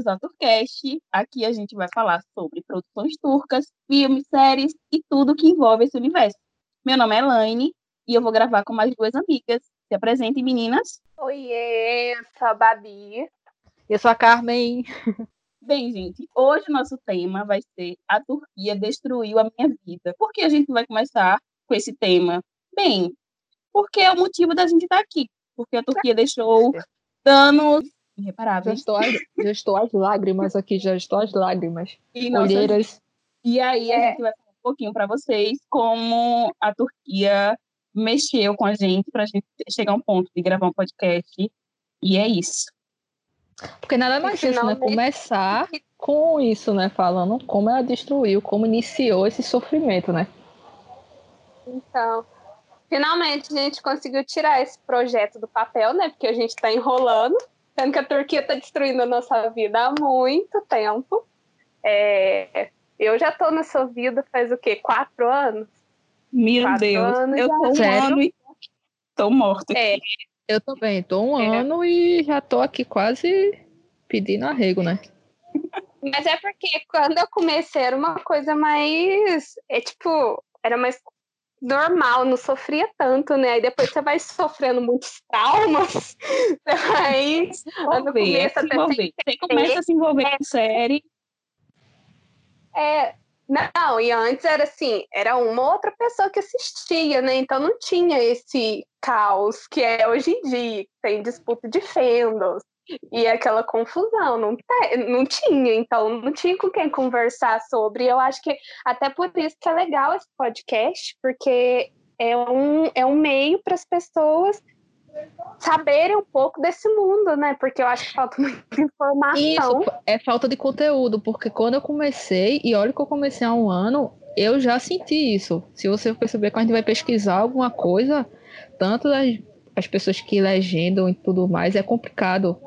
bem-vindos ao Turcast. Aqui a gente vai falar sobre produções turcas, filmes, séries e tudo que envolve esse universo. Meu nome é Elaine e eu vou gravar com mais duas amigas. Se apresentem, meninas. Oiê, eu sou a Babi. Eu sou a Carmen. Bem, gente, hoje o nosso tema vai ser A Turquia Destruiu a Minha Vida. Por que a gente vai começar com esse tema? Bem, porque é o motivo da gente estar aqui. Porque a Turquia deixou danos irreparáveis. Já estou, as, já estou as lágrimas aqui, já estou as lágrimas. E, nossa, Olheiras. e aí a É. gente vai falar um pouquinho para vocês como a Turquia mexeu com a gente para a gente chegar a um ponto de gravar um podcast. E é isso. Porque nada mais justo, né? Começar com isso, né? Falando como ela destruiu, como iniciou esse sofrimento, né? Então, finalmente a gente conseguiu tirar esse projeto do papel, né? Porque a gente está enrolando, sendo que a Turquia está destruindo a nossa vida há muito tempo. É, eu já estou nessa vida faz o quê? Quatro anos? Meu Quatro Deus, anos eu já. tô um Sério? ano e tô morta. É, Eu também, tô um É. ano e já tô aqui quase pedindo arrego, né? mas é porque quando eu comecei era uma coisa mais. É tipo, era mais normal, não sofria tanto, né? Aí depois você vai sofrendo muitos traumas, você vai Se envolver, começa a se envolver. Você começa a se envolver É. com série. É, não, e antes era assim, era uma outra pessoa que assistia, né? Então não tinha esse caos que é hoje em dia, tem disputa de fandoms e aquela confusão, não, te- não tinha, então não tinha com quem conversar sobre. Eu acho que até por isso que é legal esse podcast, porque é um, é um meio para as pessoas saberem um pouco desse mundo, né? Porque eu acho que falta muita informação. Isso é falta de conteúdo, porque quando eu comecei, e olha que eu comecei há um ano, eu já senti isso. Se você perceber, quando a gente vai pesquisar alguma coisa, tanto as, as pessoas que legendam e tudo mais, é complicado.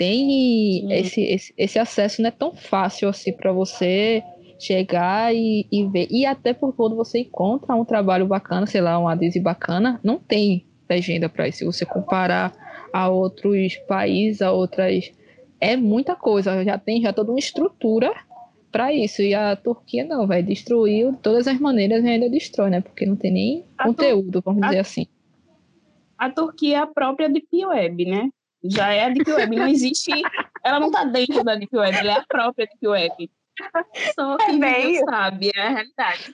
Tem Sim. esse, esse, esse acesso não é tão fácil assim para você chegar e, e ver. E até por quando você encontra um trabalho bacana, sei lá, um adesivo bacana, não tem legenda para isso. Se você comparar a outros países, a outras é muita coisa, já tem já toda uma estrutura para isso. E a Turquia não, vai destruiu de todas as maneiras e ainda destrói, né? Porque não tem nem A conteúdo, vamos a- dizer assim. A Turquia é a própria Deep Web, né? Já é a Deep Web. Não existe. Ela não tá dentro da Deep Web, ela é a própria Deep Web. Só quem bem viveu isso. sabe, é a realidade.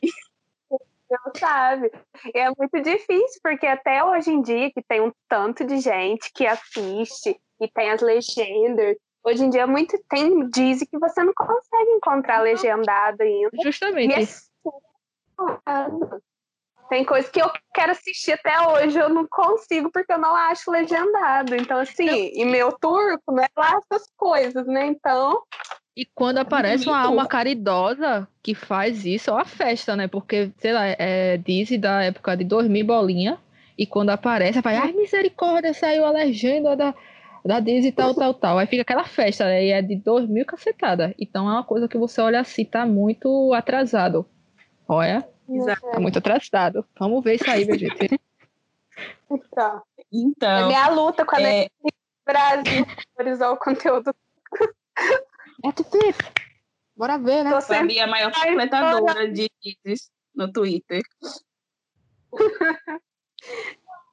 Não sabe? E é muito difícil, porque até hoje em dia, que tem um tanto de gente que assiste e tem as legendas, hoje em dia é muito tem dizem que você não consegue encontrar legendado ainda. E Justamente. é super complicado. Tem coisa que eu quero assistir até hoje, eu não consigo porque eu não acho legendado. Então, assim, e meu turco não é lá essas coisas, né? Então, E quando aparece uma alma caridosa que faz isso, é uma festa, né? Porque, sei lá, é Disney da época de 2000 bolinha. E quando aparece, vai, ai, misericórdia, saiu a legenda da, da Disney tal, tal, tal. Aí fica aquela festa, né? E é de 2000 cacetada. Então é uma coisa que você olha assim, tá muito atrasado. Olha, Exato. tá muito atrasado. Vamos ver isso aí, meu gente. então, é Então, minha luta com a é, Netflix Brasil valorizar o conteúdo É Netflix. Bora ver, né? Fabi é a maior Ai, completadora de vídeos no Twitter.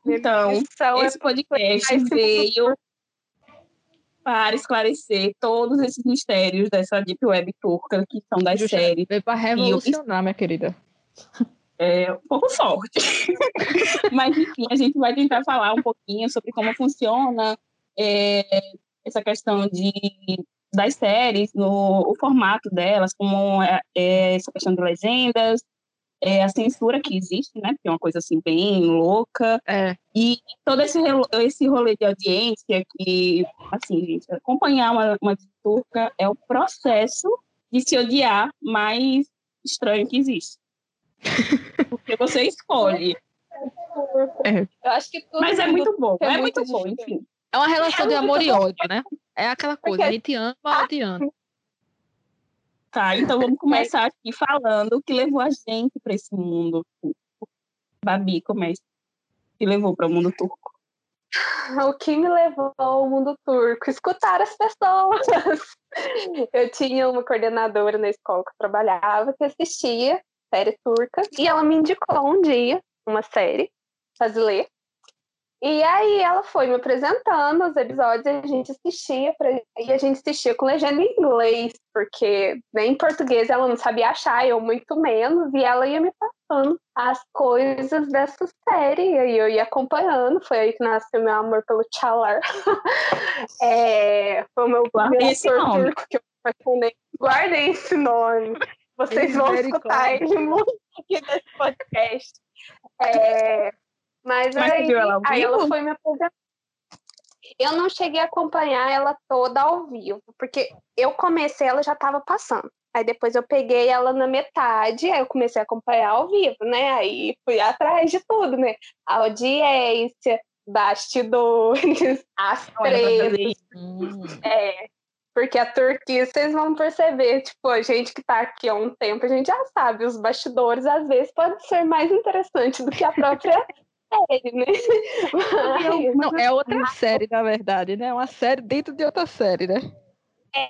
Então, é esse podcast veio para esclarecer todos esses mistérios dessa Deep Web turca, que são das Justa- séries. Veio pra revolucionar, minha querida. É um pouco forte. Mas, enfim, a gente vai tentar falar um pouquinho sobre como funciona é, essa questão de, das séries, no, o formato delas, como é, é essa questão de legendas, é, a censura que existe, né? Que é uma coisa assim bem louca. É. E todo esse, esse rolê de audiência que, assim, gente, acompanhar uma, uma turca é o processo de se odiar mais estranho que existe. Porque você escolhe. Eu acho que tudo Mas é muito bom, é é muito muito bom, enfim. É uma relação de amor e ódio, né? É aquela coisa, Porque- a gente ama odiando. Tá, então vamos começar aqui falando o que levou a gente para esse mundo. Babi, comece. O que levou para o mundo turco? o que me levou ao mundo turco? Escutar as pessoas. Eu tinha uma coordenadora na escola que eu trabalhava que assistia série turca e ela me indicou um dia uma série, ler. E aí ela foi me apresentando os episódios e a gente assistia e a gente assistia com legenda em inglês, porque nem em português ela não sabia achar, eu muito menos, e ela ia me passando as coisas dessa série, e aí eu ia acompanhando, foi aí que nasceu meu amor pelo Chalar. é, foi o meu Guardei nome. turco que eu apaixonei. Guardem esse nome. Vocês vão escutar ele muito aqui nesse podcast. É, mas, aí, ela aí ela foi me apresentar. Eu não cheguei a acompanhar ela toda ao vivo, porque eu comecei, ela já estava passando. Aí depois eu peguei ela na metade, aí eu comecei a acompanhar ao vivo, né? Aí fui atrás de tudo, né? Audiência, bastidores, as. Hum. é, porque a Turquia, vocês vão perceber, tipo, a gente que tá aqui há um tempo, a gente já sabe, os bastidores às vezes pode ser mais interessante do que a própria série, né? Mas Não, é outra série, na verdade, né? É uma série dentro de outra série, né?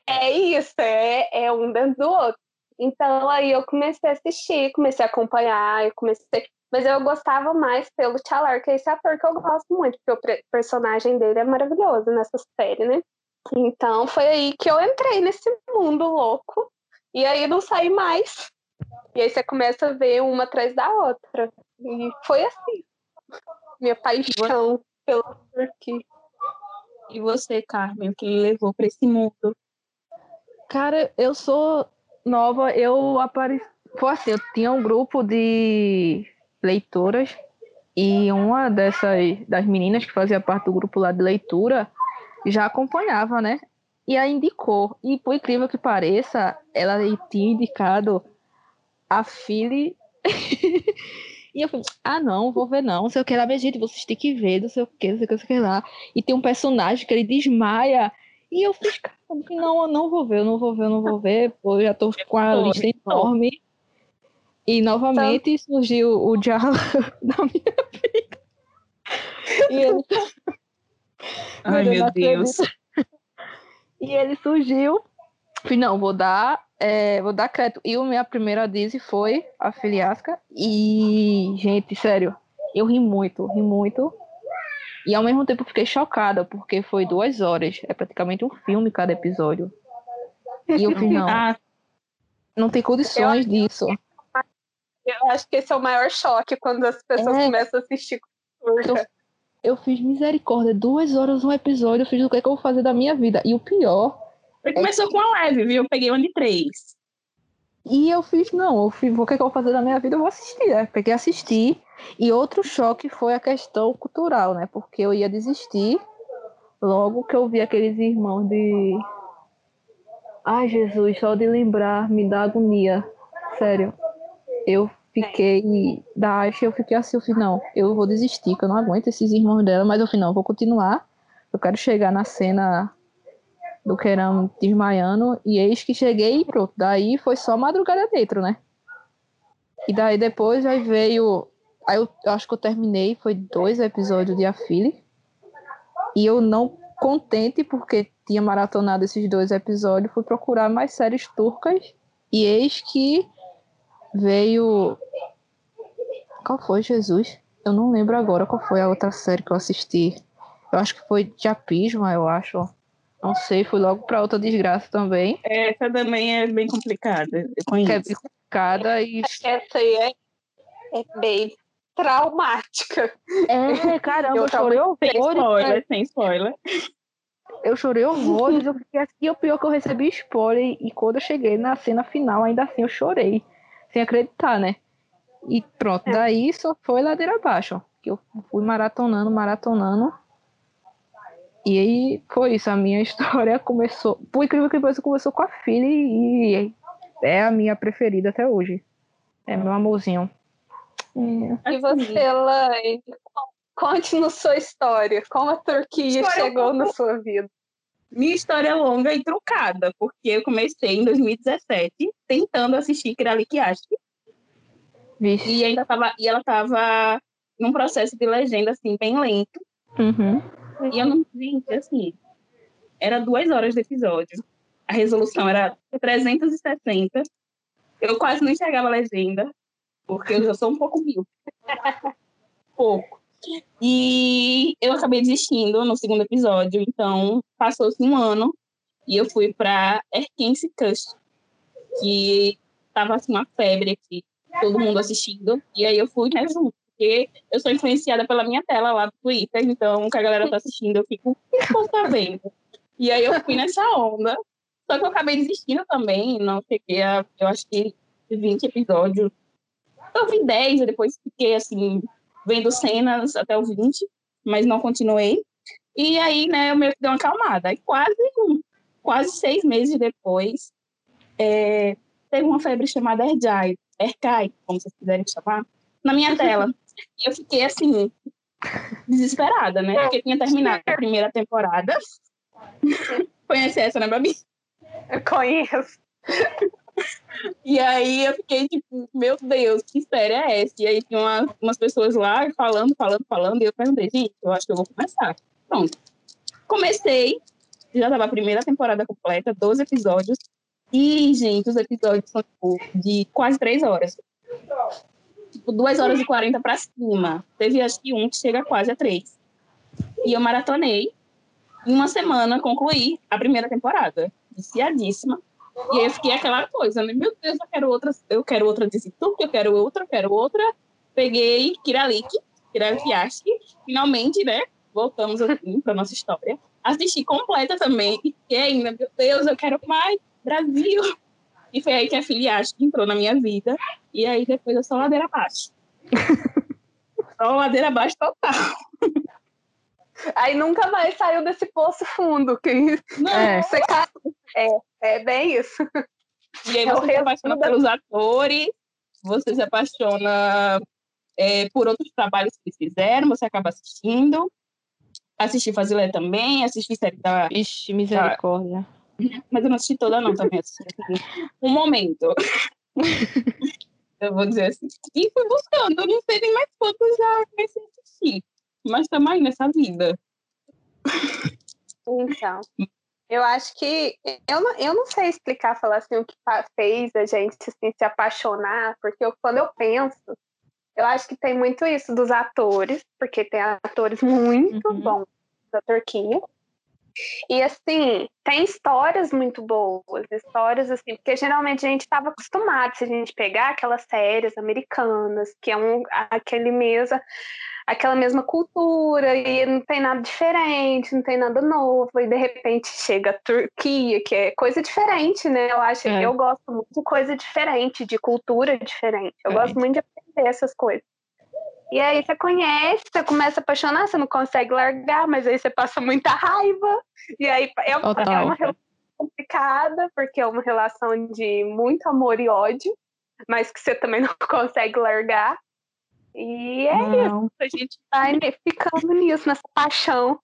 é isso, é, é um dentro do outro. Então aí eu comecei a assistir, comecei a acompanhar, eu comecei. Mas eu gostava mais pelo Chalar, que é esse ator que eu gosto muito, porque o personagem dele é maravilhoso nessa série, né? Então foi aí que eu entrei nesse mundo louco. E aí não saí mais. E aí você começa a ver uma atrás da outra. E foi assim. Minha paixão pela Turquia. E você, Carmen, o que lhe levou para esse mundo? Cara, eu sou nova, eu apareci. Foi assim, eu tinha um grupo de leitoras e uma dessas das meninas que fazia parte do grupo lá de leitura já acompanhava, né? E aí indicou. E por incrível que pareça, ela tinha indicado a Philly. e eu falei, ah não, vou ver não, não sei o que lá, mas gente, vocês têm que ver, não sei o que, não sei o que, não sei o que lá. E tem um personagem que ele desmaia. E eu fiz, não, eu não vou ver, eu não vou ver, eu não vou ver. Eu já tô com a lista enorme. E novamente surgiu o Jala na minha vida. E ele, Ai, Meu Deus, e ele surgiu. Falei, não, vou dar, é, vou dar crédito. E a minha primeira Disney foi a Filiasca. E, gente, sério, eu ri muito, ri muito. E ao mesmo tempo fiquei chocada, porque foi duas horas. É praticamente um filme cada episódio. E eu fiz, não, Ah, não tem condições disso. Eu acho que esse é o maior choque quando as pessoas É. começam a assistir com turca. Eu fiz misericórdia, duas horas um episódio, eu fiz o que, é que eu vou fazer da minha vida. E o pior, ele começou com uma leve, viu? Eu peguei uma de três. e eu fiz, não, eu fiz, o que, é que eu vou fazer da minha vida? Eu vou assistir, né? Peguei e assisti. E outro choque foi a questão cultural, né? Porque eu ia desistir logo que eu vi aqueles irmãos de. Ai, Jesus, só de lembrar me dá agonia. Sério. Eu fiquei. Da Aisha, eu fiquei assim, eu fiz, não, eu vou desistir, que eu não aguento esses irmãos dela, mas eu fiz, não, eu vou continuar. Eu quero chegar na cena do Querão desmaiando, e eis que cheguei e pronto. Daí foi só madrugada dentro, né? E daí depois aí veio. Aí eu, eu acho que eu terminei, foi dois episódios de Afili. E eu não contente, porque tinha maratonado esses dois episódios, fui procurar mais séries turcas. E eis que veio. Qual foi, Jesus? Eu não lembro agora qual foi a outra série que eu assisti. Eu acho que foi Japisma, eu acho. Não sei, fui logo pra outra desgraça também. Essa também é bem complicada. Eu é conheço. picada e. Essa aí é, é bem traumática. É, caramba, eu, Eu chorei Sem horrores. cara. spoiler, sem spoiler. Eu chorei horrores. Eu fiquei assim, e o pior é que eu recebi spoiler. E quando eu cheguei na cena final, ainda assim eu chorei. Sem acreditar, né? E pronto, É. daí só foi ladeira abaixo. Que eu fui maratonando, maratonando. E aí foi isso. A minha história começou. Por incrível que pareça, começou com a filha e é a minha preferida até hoje. É meu amorzinho. É. E você, Elaine, conte-nos sua história. Como a Turquia História chegou na pouco- sua vida? Minha história é longa e truncada, porque eu comecei em 2017 tentando assistir Vixe. e ainda tava, e ela tava num processo de legenda assim bem lento. Uhum. E eu não, gente, assim, era duas horas de episódio. A resolução era 360. Eu quase não enxergava a legenda, porque eu já sou um pouco mil. pouco. E eu acabei desistindo no segundo episódio, então passou-se um ano e eu fui para Erkense Cust, que tava assim uma febre aqui, todo mundo assistindo, e aí eu fui né, junto, porque eu sou influenciada pela minha tela lá do Twitter, então o que a galera tá assistindo, eu fico, o que tá vendo? E aí eu fui nessa onda, só que eu acabei desistindo também, não cheguei a, eu acho que 20 episódios, eu vi 10, e depois fiquei assim, vendo cenas até o 20, mas não continuei. E aí, né, eu meio que dei uma acalmada. Aí quase, quase seis meses depois, é, teve uma febre chamada Erjai, Erkai, como vocês quiserem chamar, na minha tela. E eu fiquei assim, desesperada, né? Porque tinha terminado a primeira temporada. Conhece essa, né, Babi? Eu conheço. E aí eu fiquei tipo, meu Deus, que série é essa? E aí tinha uma, umas pessoas lá falando, falando, falando, e eu perguntei, gente, eu acho que eu vou começar. Pronto. Comecei, já estava a primeira temporada completa, 12 episódios. E, gente, os episódios são tipo, de quase três horas. Tipo, duas horas e quarenta para cima. Teve acho que um que chega quase a três. E eu maratonei. Em uma semana concluí a primeira temporada. Viciadíssima. E aí eu fiquei aquela coisa, né? Meu Deus, eu quero outra, eu quero outra desse turco, eu quero outra, eu quero outra. Peguei Kiralik, Kiralikiashi, finalmente, né? Voltamos assim para nossa história. Assisti completa também, e fiquei ainda, meu Deus, eu quero mais, Brasil! E foi aí que a Filiashi entrou na minha vida, e aí depois eu só ladeira abaixo. só ladeira abaixo total. Aí nunca mais saiu desse poço fundo. Que Não, É. você. É, é bem isso. E aí É você se apaixona da- pelos atores, você se apaixona é, por outros trabalhos que eles fizeram, você acaba assistindo. Assisti Fazilé também, assisti série da... Ixi, misericórdia. Mas eu não assisti toda não, também assisti assim, um momento. eu vou dizer assim. E fui buscando, eu não sei nem mais quantos já comecei a assistir. Mas aí nessa vida. Então, eu acho que eu não, eu não sei explicar, falar assim, o que fez a gente assim, se apaixonar, porque eu- quando eu penso, eu acho que tem muito isso dos atores, porque tem atores muito Uhum. bons da Turquia. E assim, tem histórias muito boas, histórias assim, porque geralmente a gente estava acostumado, se a gente pegar aquelas séries americanas, que é um, aquele mesmo, aquela mesma cultura, e não tem nada diferente, não tem nada novo, e de repente chega a Turquia, que é coisa diferente, né? Eu acho É. eu gosto muito de coisa diferente, de cultura diferente. Eu É. gosto muito de aprender essas coisas. E aí você conhece, você começa a apaixonar, você não consegue largar, mas aí você passa muita raiva. E aí é uma, é uma relação complicada, porque é uma relação de muito amor e ódio, mas que você também não consegue largar. E é Não. a gente vai ficando nisso, nessa paixão.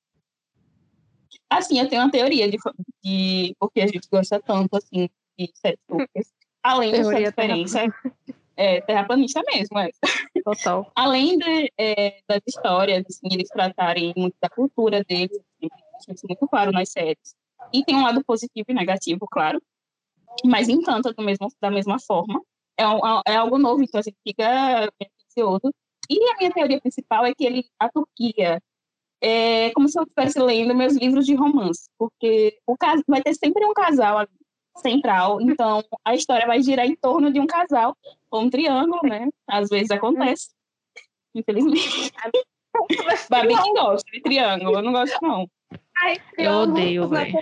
Assim, eu tenho uma teoria de, de porque a gente gosta tanto, assim, de séries turcas. Além dessa Teoria diferença, é terraplanista mesmo, é. Total. além de, é, das histórias, assim, eles tratarem muito da cultura deles, assim, isso muito claro nas séries. E tem um lado positivo e negativo, claro, mas encanta do mesmo, da mesma forma. É, um- é algo novo, então a gente fica E a minha teoria principal é que ele, a Turquia é como se eu estivesse lendo meus livros de romance, porque o cas- vai ter sempre um casal ali central, então a história vai girar em torno de um casal, ou um triângulo, né? Às vezes acontece, infelizmente. Babi que gosta de triângulo, eu não gosto não. Ai, Eu odeio, na velho.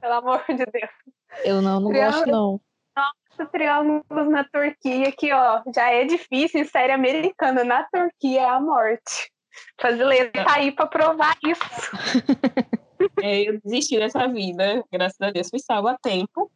Pelo amor de Deus. Eu não, não gosto, não. Triângulos na Turquia, que ó, já é difícil em série americana. Na Turquia é a morte. Brasileiro tá aí pra provar isso. É, eu desisti dessa vida, graças a Deus, fui salva a tempo.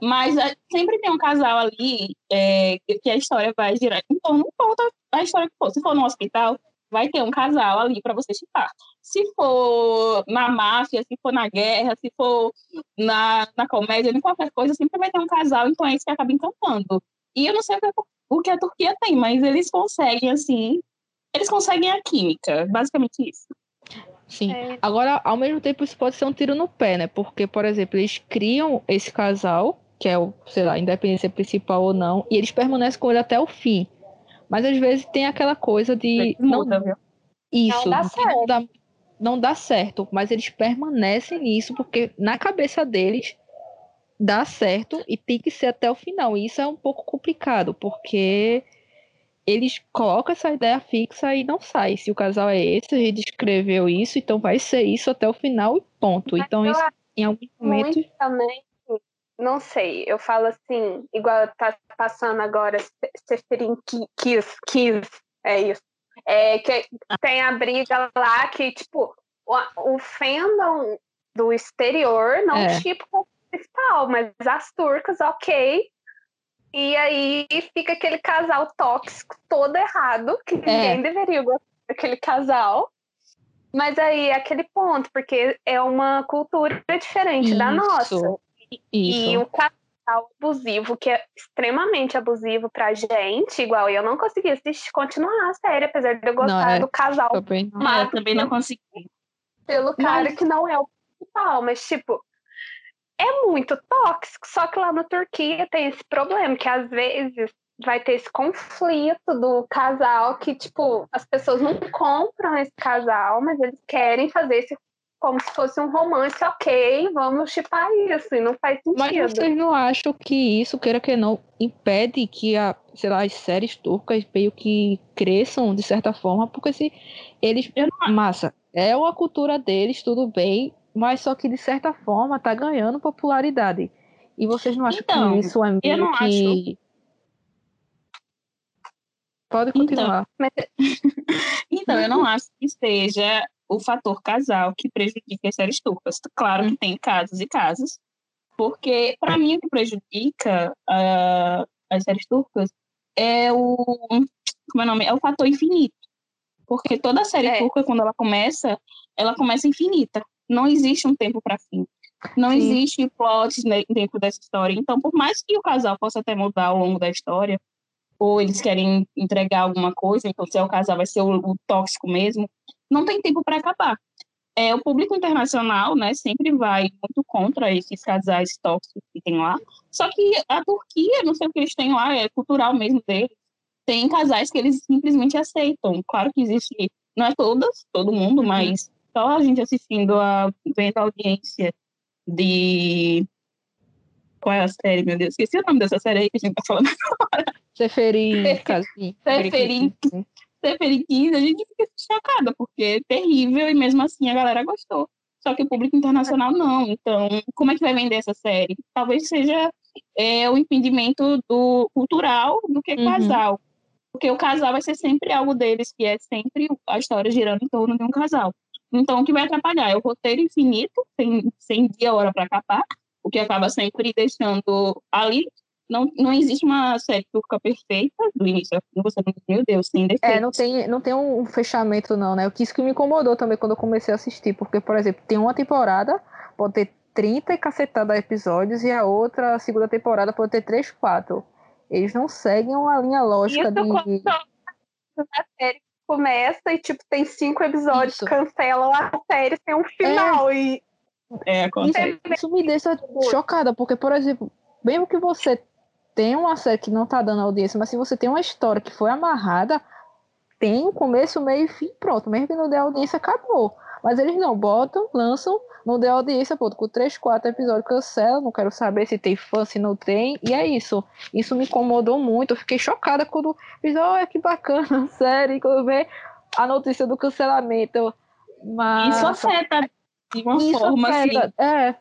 Mas é, sempre tem um casal ali é, que a história vai girar torno, não importa a história que for. Se for no hospital, vai ter um casal ali para você chipar. Se for na máfia, se for na guerra, se for na, na comédia, em qualquer coisa, sempre vai ter um casal, então é isso que acaba encantando. E eu não sei o que, a- o que a Turquia tem, mas eles conseguem, assim, eles conseguem a química, basicamente isso. Sim. É. Agora, ao mesmo tempo, isso pode ser um tiro no pé, né? Porque, por exemplo, eles criam esse casal, que é o, sei lá, independência principal ou não, e eles permanecem com ele até o fim. Mas às vezes tem aquela coisa de. Não, muda, isso, não dá, não dá, não dá certo, mas eles permanecem nisso, porque na cabeça deles dá certo e tem que ser até o final. E isso é um pouco complicado, porque eles colocam essa ideia fixa e não sai. Se o casal é esse, a gente escreveu isso, então vai ser isso até o final e ponto. Mas então, isso, em algum momento. Também, não sei, eu falo assim, igual tá passando agora Seferin Kiss, Kiss, é isso. É, que tem a briga lá que, tipo, o, o fandom do exterior não é. tipo principal, mas as turcas, ok. E aí fica aquele casal tóxico todo errado, que é. ninguém deveria gostar daquele casal. Mas aí é aquele ponto, porque é uma cultura diferente Isso. da nossa. Isso. E o casal abusivo, que é extremamente abusivo pra gente, igual eu não consegui assistir, continuar a série, apesar de eu gostar não, é. do casal. Também, mas eu também não consegui. Pelo cara mas... que não é o principal, mas tipo, é muito tóxico, só que lá na Turquia tem esse problema, que às vezes vai ter esse conflito do casal que, tipo, as pessoas não compram esse casal, mas eles querem fazer esse como se fosse um romance, ok, vamos chipar isso, e não faz sentido. Mas vocês não acham que isso, queira que não, impede que a, sei lá, as séries turcas meio que cresçam de certa forma, porque se eles. Massa, é uma cultura deles, tudo bem, mas só que de certa forma tá ganhando popularidade. E vocês não acham então, que isso é meio eu não que. Acho... Pode continuar. Então, então, eu não acho que seja o fator casal que prejudica as séries turcas. Claro que tem casos e casos, porque para mim o que prejudica uh, as séries turcas é o como é o nome? É o fator infinito. Porque toda série é. turca, quando ela começa, ela começa infinita não existe um tempo para fim. Não Sim. existe plot dentro dessa história. Então, por mais que o casal possa até mudar ao longo da história, ou eles querem entregar alguma coisa, então se é o casal vai ser o, o tóxico mesmo, não tem tempo para acabar. É, o público internacional, né, sempre vai muito contra esses casais tóxicos que tem lá. Só que a Turquia, não sei o que eles têm lá, é cultural mesmo deles. Tem casais que eles simplesmente aceitam. Claro que existe, não é todas, todo mundo, uhum. mas só a gente assistindo a vendo a audiência de qual é a série, meu Deus? Esqueci o nome dessa série aí que a gente tá falando agora. Seferin, Seferin, Seferin 15, a gente fica chocada, porque é terrível e mesmo assim a galera gostou. Só que o público internacional não. Então, como é que vai vender essa série? Talvez seja é, o impedimento do cultural do que uhum. casal. Porque o casal vai ser sempre algo deles, que é sempre a história girando em torno de um casal. Então, o que vai atrapalhar é o roteiro infinito, sem, sem dia hora para acabar, o que acaba sempre deixando ali. Não, não existe uma série turca perfeita do início ao fim, você não, meu Deus, sem defeitos. É, não tem, não tem um fechamento, não, né? O que isso que me incomodou também quando eu comecei a assistir, porque, por exemplo, tem uma temporada, pode ter 30 e cacetada episódios, e a outra, a segunda temporada, pode ter 3, 4. Eles não seguem uma linha lógica isso de. Na série começa e, tipo, tem cinco episódios, Isso. cancelam a série sem um final. É. E é, acontece. Isso me deixa chocada, porque, por exemplo, mesmo que você tenha uma série que não tá dando audiência, mas se você tem uma história que foi amarrada, tem começo, meio e fim, pronto. Mesmo que não der audiência, acabou. Mas eles não botam, lançam, não deu audiência, pô, com 3, 4 episódios cancela, não quero saber se tem fã, se não tem, e é isso. Isso me incomodou muito, eu fiquei chocada quando fiz, olha que bacana a série, quando eu vi a notícia do cancelamento. Mas... Isso afeta de uma isso forma afeta, assim. É.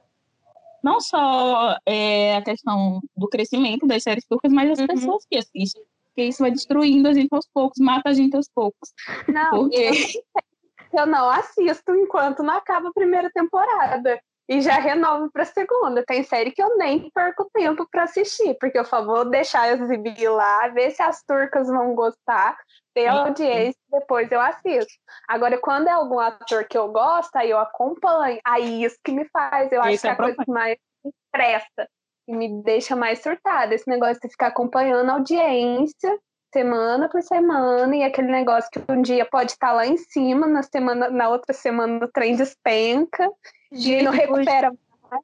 Não só é, a questão do crescimento das séries turcas, mas as uhum. pessoas que assistem. Porque isso vai destruindo a gente aos poucos, mata a gente aos poucos. Não, porque eu não assisto enquanto não acaba a primeira temporada. E já renovo para a segunda. Tem série que eu nem perco tempo para assistir, porque eu só vou deixar exibir lá, ver se as turcas vão gostar, ter audiência, depois eu assisto. Agora, quando é algum ator que eu gosto, aí eu acompanho. Aí isso que me faz, eu acho que é a coisa que mais me estressa e me deixa mais surtada. Esse negócio de ficar acompanhando a audiência semana por semana, e aquele negócio que um dia pode estar lá em cima, na semana, na outra semana o trem despenca, e não recupera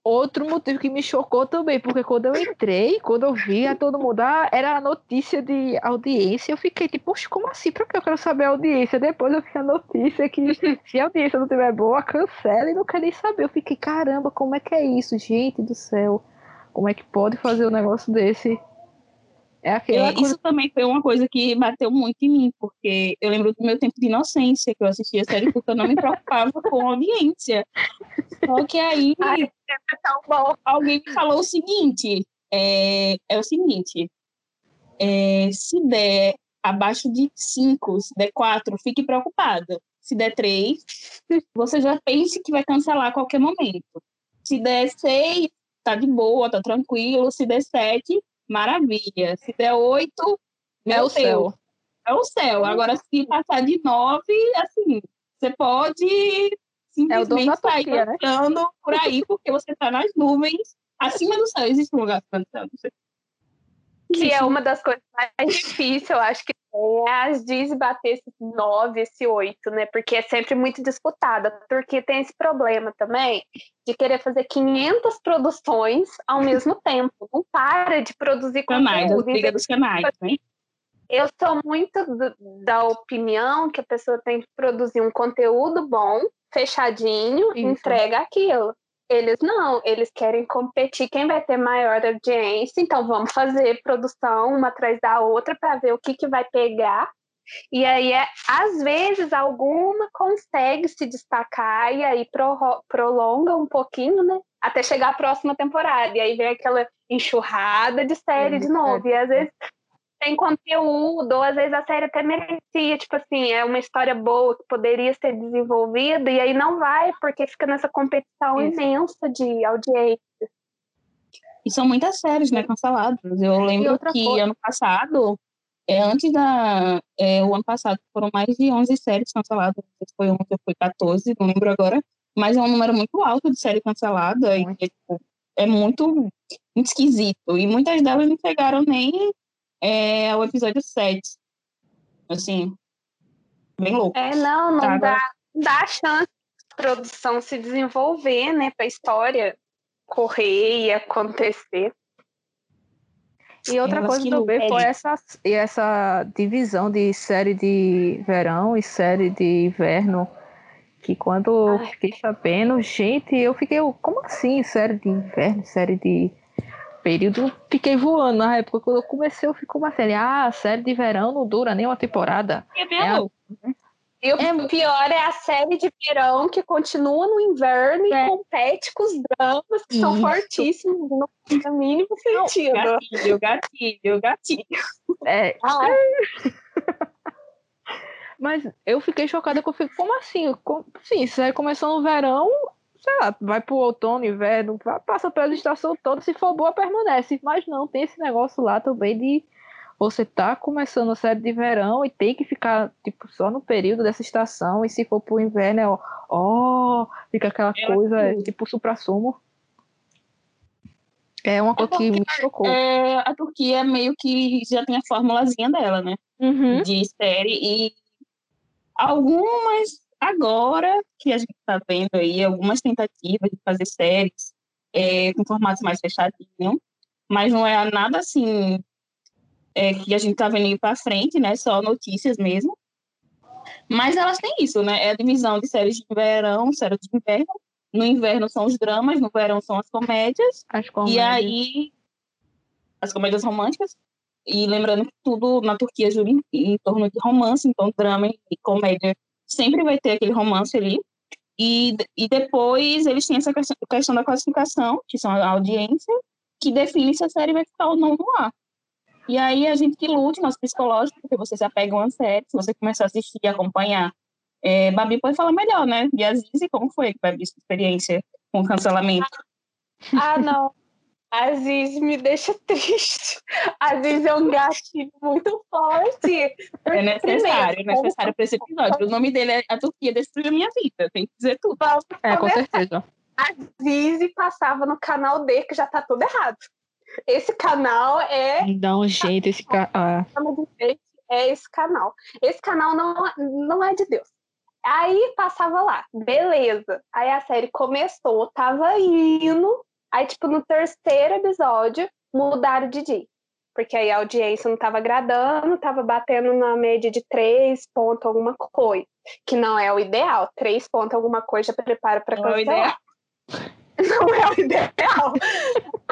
Outro motivo que me chocou também, porque quando eu entrei, quando eu vi a todo mundo, ah, era a notícia de audiência, eu fiquei tipo, poxa, como assim? Pra que eu quero saber a audiência? Depois eu vi a notícia que se a audiência não tiver boa, cancela e não quer nem saber. Eu fiquei, caramba, como é que é isso, gente do céu? Como é que pode fazer um negócio desse? É aquela é, coisa... Isso também foi uma coisa que bateu muito em mim, porque eu lembro do meu tempo de inocência, que eu assistia a série porque eu não me preocupava com a audiência. Só que aí Ai, é alguém me falou o seguinte: é, é o seguinte, é, se der abaixo de 5, se der 4, fique preocupada. Se der 3, você já pense que vai cancelar a qualquer momento. Se der 6, tá de boa, tá tranquilo. Se der 7, maravilha. Se der oito, é o céu. É o céu. Agora, se passar de nove, assim, você pode simplesmente é sair né? por aí, porque você está nas nuvens, acima do céu. Existe um lugar cantando. Que é uma das coisas mais difíceis, eu acho que é as Diz bater esse 9, esse 8, né? Porque é sempre muito disputada. Porque tem esse problema também de querer fazer 500 produções ao mesmo tempo. Não para de produzir canais, conteúdo. Canais, dos canais, né? Eu sou muito da opinião que a pessoa tem que produzir um conteúdo bom, fechadinho, Isso. entrega aquilo. Eles não, eles querem competir quem vai ter maior audiência, então vamos fazer produção uma atrás da outra para ver o que, que vai pegar. E aí, é, às vezes, alguma consegue se destacar e aí pro, prolonga um pouquinho, né? Até chegar a próxima temporada. E aí vem aquela enxurrada de série de novo. E às vezes tem conteúdo, às vezes a série até merecia, tipo assim, é uma história boa que poderia ser desenvolvida, e aí não vai, porque fica nessa competição Isso. imensa de audiência. E são muitas séries, né, canceladas. Eu lembro que coisa... ano passado, é, antes da. É, o ano passado foram mais de 11 séries canceladas, não sei se foi 11 ou foi 14, não lembro agora, mas é um número muito alto de série cancelada, e é, tipo, é muito, muito esquisito. E muitas delas não chegaram nem é o episódio 7. Assim, bem louco. É, não, não tá, dá, dá chance de produção se desenvolver, né, para a história correr e acontecer. E outra Elas coisa também foi essa, essa divisão de série de verão e série de inverno. Que quando Ai. eu fiquei sabendo, gente, eu fiquei, como assim? Série de inverno, série de período, fiquei voando na época. Quando eu comecei, eu fico uma série. Ah, a série de verão não dura nem uma temporada. É mesmo? É e o é, pior é a série de verão que continua no inverno é. e compete com os dramas que Isso. são fortíssimos no, mínimo sentido. Gatilho, gatilho, gatilho. É. Ah. Mas eu fiquei chocada que eu fico, como assim? Como, sim, série começou no verão, sei lá, vai pro outono, inverno, passa pela estação toda, se for boa, permanece. Mas não, tem esse negócio lá também de você tá começando a série de verão e tem que ficar, tipo, só no período dessa estação, e se for pro inverno, é ó, ó fica aquela é coisa, é, tipo, supra-sumo. É uma coisa que me chocou. É, a Turquia meio que já tem a formulazinha dela, né? Uhum. De série, e algumas Agora que a gente está vendo aí algumas tentativas de fazer séries é, com formatos mais fechadinho, mas não é nada assim é, que a gente está vendo para frente, né? Só notícias mesmo. Mas elas têm isso, né? É a divisão de séries de verão, séries de inverno. No inverno são os dramas, no verão são as comédias. As comédias. E aí, as comédias românticas. E lembrando que tudo na Turquia gira em, em torno de romance, então drama e comédia sempre vai ter aquele romance ali. E, e depois eles têm essa questão, questão da classificação, que são a audiência, que define se a série vai ficar ou não no ar. E aí a gente que lute, nosso psicológico, porque você se apega a uma série, se você começar a assistir e acompanhar. É, Babi pode falar melhor, né? E a Zizi, como foi, Babi, sua experiência com cancelamento? Ah, não. Aziz me deixa triste. Aziz é um gatilho muito forte. É necessário, é necessário para esse episódio. O nome dele é A Turquia Destruiu a Minha Vida. Tem que dizer tudo. Vamos é, com certeza. Aziz passava no canal D, que já tá tudo errado. Esse canal é. Dá um jeito esse canal. Ah. é esse canal. Esse canal não, não é de Deus. Aí passava lá, beleza. Aí a série começou, tava indo. Aí, tipo, no terceiro episódio, mudaram de dia. Porque aí a audiência não tava agradando, tava batendo na média de três pontos alguma coisa. Que não é o ideal. Três pontos alguma coisa já prepara para cancelar. Não é o ideal.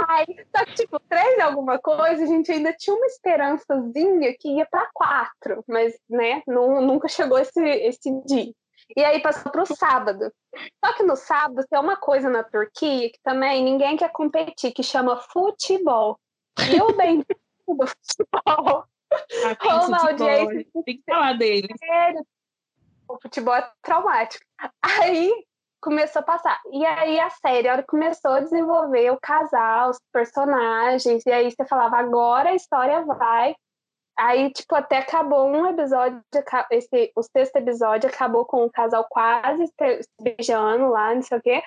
Aí, só que, tipo, três alguma coisa, a gente ainda tinha uma esperançazinha que ia para quatro, mas, né, não, nunca chegou esse, esse dia. E aí passou para o sábado. Só que no sábado tem uma coisa na Turquia que também ninguém quer competir, que chama futebol. E eu bem do futebol. Ah, Como a audiência. Tem que falar dele. O futebol é traumático. Aí começou a passar. E aí a série, a hora que começou a desenvolver o casal, os personagens, e aí você falava, agora a história vai Aí, tipo, até acabou um episódio, esse, o sexto episódio acabou com o casal quase se beijando lá, não sei o quê.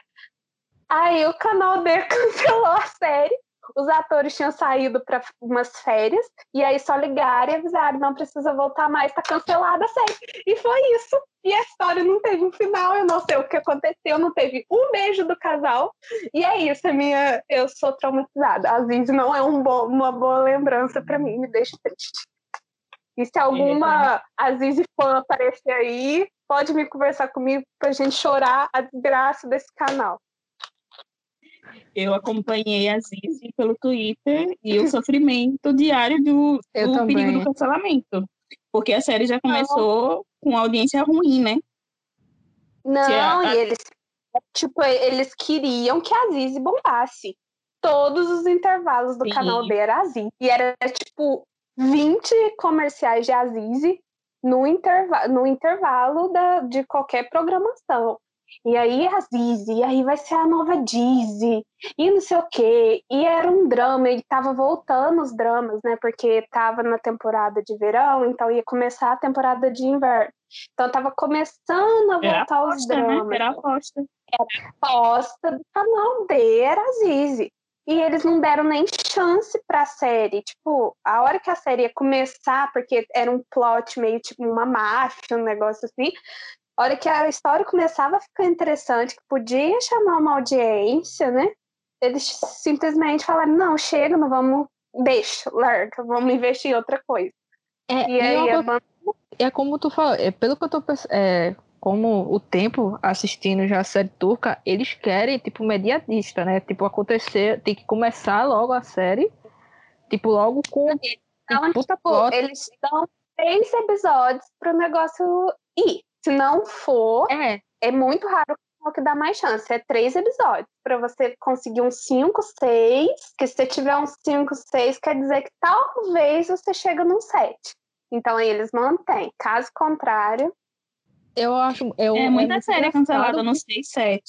Aí o canal D cancelou a série. Os atores tinham saído para umas férias e aí só ligaram e avisaram: não precisa voltar mais, tá cancelada a série. E foi isso. E a história não teve um final, eu não sei o que aconteceu, não teve um beijo do casal. E é isso, a minha, eu sou traumatizada. A Ziz não é um uma boa lembrança para mim, me deixa triste. E se alguma Aziz fã aparecer aí, pode me conversar comigo pra gente chorar a desgraça desse canal. Eu acompanhei a Zizi pelo Twitter e o sofrimento diário do, do perigo do cancelamento. Porque a série já começou Não. com audiência ruim, né? Não, a... e eles, tipo, eles queriam que a Zizi bombasse. Todos os intervalos do Sim. canal dele era a Zizi. E era, tipo, 20 comerciais de Azize no, interva no intervalo da, de qualquer programação. E aí Azize, e aí vai ser a nova Dizzy, e não sei o quê. E era um drama, e tava voltando os dramas, né? Porque tava na temporada de verão, então ia começar a temporada de inverno. Então tava começando a voltar aposta, os dramas. Né? Era aposta. Era aposta do canal D, era Azize e eles não deram nem chance pra série. Tipo, a hora que a série ia começar, porque era um plot meio tipo uma máfia, um negócio assim, a hora que a história começava a ficar interessante, que podia chamar uma audiência, né? Eles simplesmente falaram: não, chega, não vamos, deixa, larga, vamos investir em outra coisa. É, e aí, é, é como tu falou, é, pelo que eu tô é, como o tempo assistindo já a série turca, eles querem, tipo, mediatista, né? Tipo, acontecer, tem que começar logo a série, tipo, logo com. Então, tipo, eles dão três episódios para o negócio ir. Se não for, é, é muito raro que dá mais chance. É três episódios para você conseguir uns cinco, seis. Que se você tiver uns cinco, seis, quer dizer que talvez você chega num sete. Então aí eles mantêm. Caso contrário, eu acho. Eu, é muita é série cancelada no 6, 7.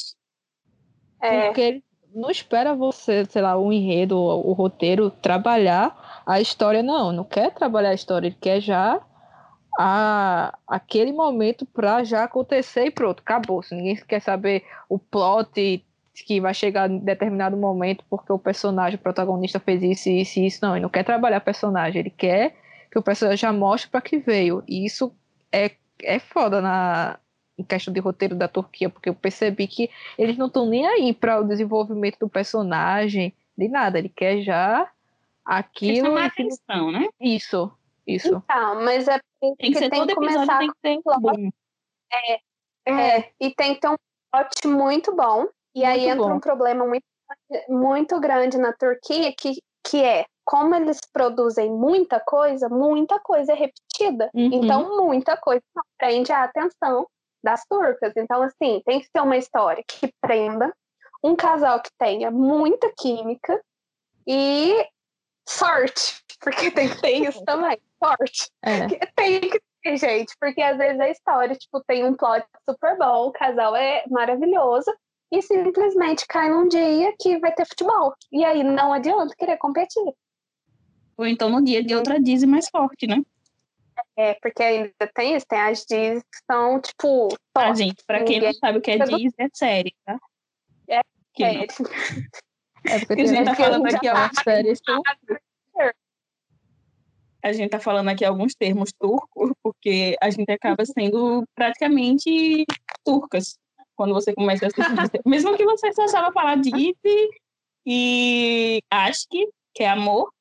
É. Porque ele não espera você, sei lá, o enredo, o, o roteiro, trabalhar a história, não. Não quer trabalhar a história, ele quer já a, aquele momento para já acontecer e pronto, acabou. Se ninguém quer saber o plot que vai chegar em determinado momento porque o personagem, o protagonista fez isso, isso e isso, não. Ele não quer trabalhar personagem, ele quer que o personagem já mostre para que veio. E isso é é foda na em questão de roteiro da Turquia, porque eu percebi que eles não estão nem aí para o desenvolvimento do personagem, de nada. Ele quer já aquilo. Chamar atenção, né? Isso, isso. Então, mas é tem que ser tem todo que começar tem que ter bom. É, é, e tem que ter um plot muito bom. E muito aí entra bom. um problema muito, muito grande na Turquia, que, que é como eles produzem muita coisa, muita coisa é repetida. Uhum. Então, muita coisa prende a atenção das turcas. Então, assim, tem que ser uma história que prenda, um casal que tenha muita química e sorte, porque tem que ter isso também, sorte. É. Tem que ter, gente, porque às vezes a história, tipo, tem um plot super bom, o casal é maravilhoso, e simplesmente cai num dia que vai ter futebol. E aí não adianta querer competir. Ou então no dia de outra Disney mais forte, né? É, porque ainda tem isso, tem as Disney que são, tipo. Ah, gente, pra quem não sabe o que é Disney, é série, tá? É, série. É porque a gente tá falando aqui, ó, séries. a gente tá falando aqui alguns termos turcos, porque a gente acaba sendo praticamente turcas quando você começa a assistir. Mesmo que você só achava falar de Iti e Ask, que é amor,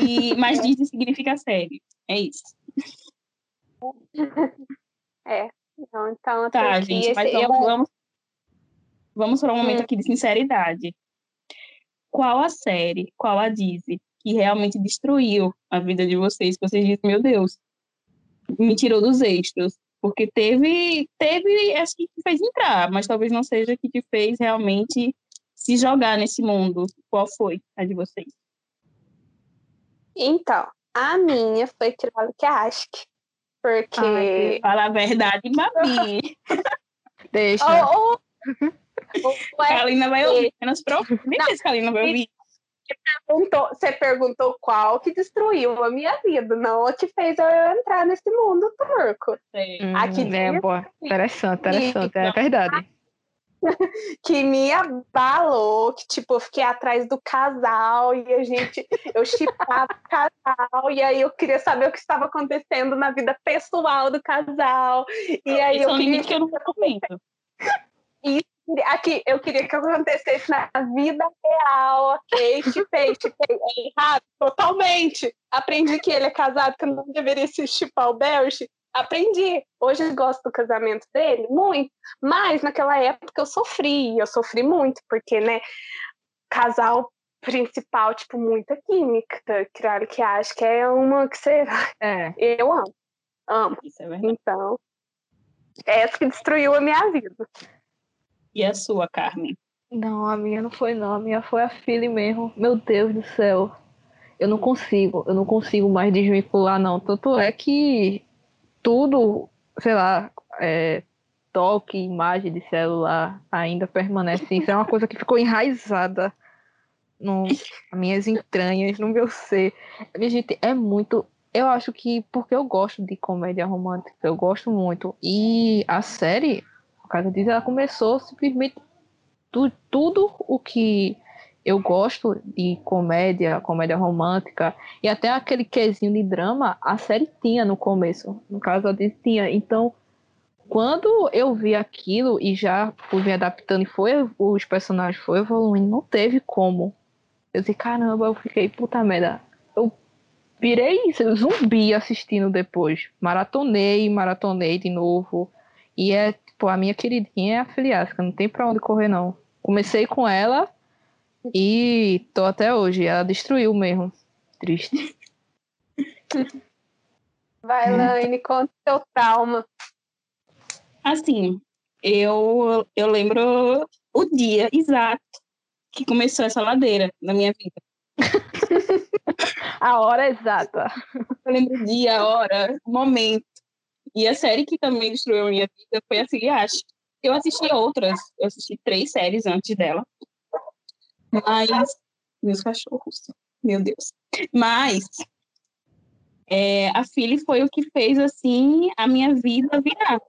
e, mas Disney significa série. É isso. É. Então, então tá, gente, mas vamos, eu... vamos, vamos para um momento hum. aqui de sinceridade. Qual a série, qual a Disney que realmente destruiu a vida de vocês? Que vocês dizem, meu Deus, me tirou dos eixos. Porque teve, teve, acho que te fez entrar, mas talvez não seja que te fez realmente se jogar nesse mundo. Qual foi a de vocês? Então, a minha foi Criado que acho porque. Ai, fala a verdade, Babi. Deixa. Ou, ou, Kalina vai ouvir, menos pro. Nem sei se Kalina vai ouvir. Perguntou, você perguntou qual que destruiu a minha vida, não a que fez eu entrar nesse mundo turco. Hum, Aqui é, boa. Interessante, interessante, é verdade. que me abalou, que tipo, eu fiquei atrás do casal e a gente, eu chipava o casal e aí eu queria saber o que estava acontecendo na vida pessoal do casal. E aí Isso eu queria que eu não comento. E aqui, eu queria que acontecesse na vida real, ok? Chipei, chipei. É errado, totalmente. Aprendi que ele é casado, que eu não deveria se chipar o Belch aprendi. Hoje eu gosto do casamento dele, muito. Mas naquela época eu sofri, eu sofri muito, porque, né, casal principal, tipo, muita química. Claro que acho que é uma que você. É. Eu amo. Amo. Isso é verdade. Então, é essa que destruiu a minha vida. E a sua, Carmen? Não, a minha não foi não, a minha foi a filha mesmo. Meu Deus do céu. Eu não consigo, eu não consigo mais desvincular, não. Tanto é que tudo, sei lá, é, toque, imagem de celular ainda permanece. Isso é uma coisa que ficou enraizada nas minhas entranhas, no meu ser. Minha gente, é muito. Eu acho que porque eu gosto de comédia romântica, eu gosto muito. E a série, por causa disso, ela começou simplesmente tudo, tudo o que eu gosto de comédia, comédia romântica e até aquele quesinho de drama, a série tinha no começo. No caso, a Disney tinha. Então, quando eu vi aquilo e já fui me adaptando e foi os personagens foi evoluindo, não teve como. Eu disse, caramba, eu fiquei, puta merda. Eu virei zumbi assistindo depois. Maratonei, maratonei de novo. E é, tipo, a minha queridinha é a Filiasca, não tem pra onde correr, não. Comecei com ela, e tô até hoje. Ela destruiu mesmo. Triste. Vai, Laine, conta o seu trauma. Assim, eu, eu lembro o dia exato que começou essa ladeira na minha vida. a hora exata. Eu lembro o dia, a hora, o momento. E a série que também destruiu a minha vida foi a Filiache. Eu assisti outras, eu assisti três séries antes dela. Mas. Meus cachorros. Meu Deus. Mas. É, a Philly foi o que fez, assim, a minha vida virar.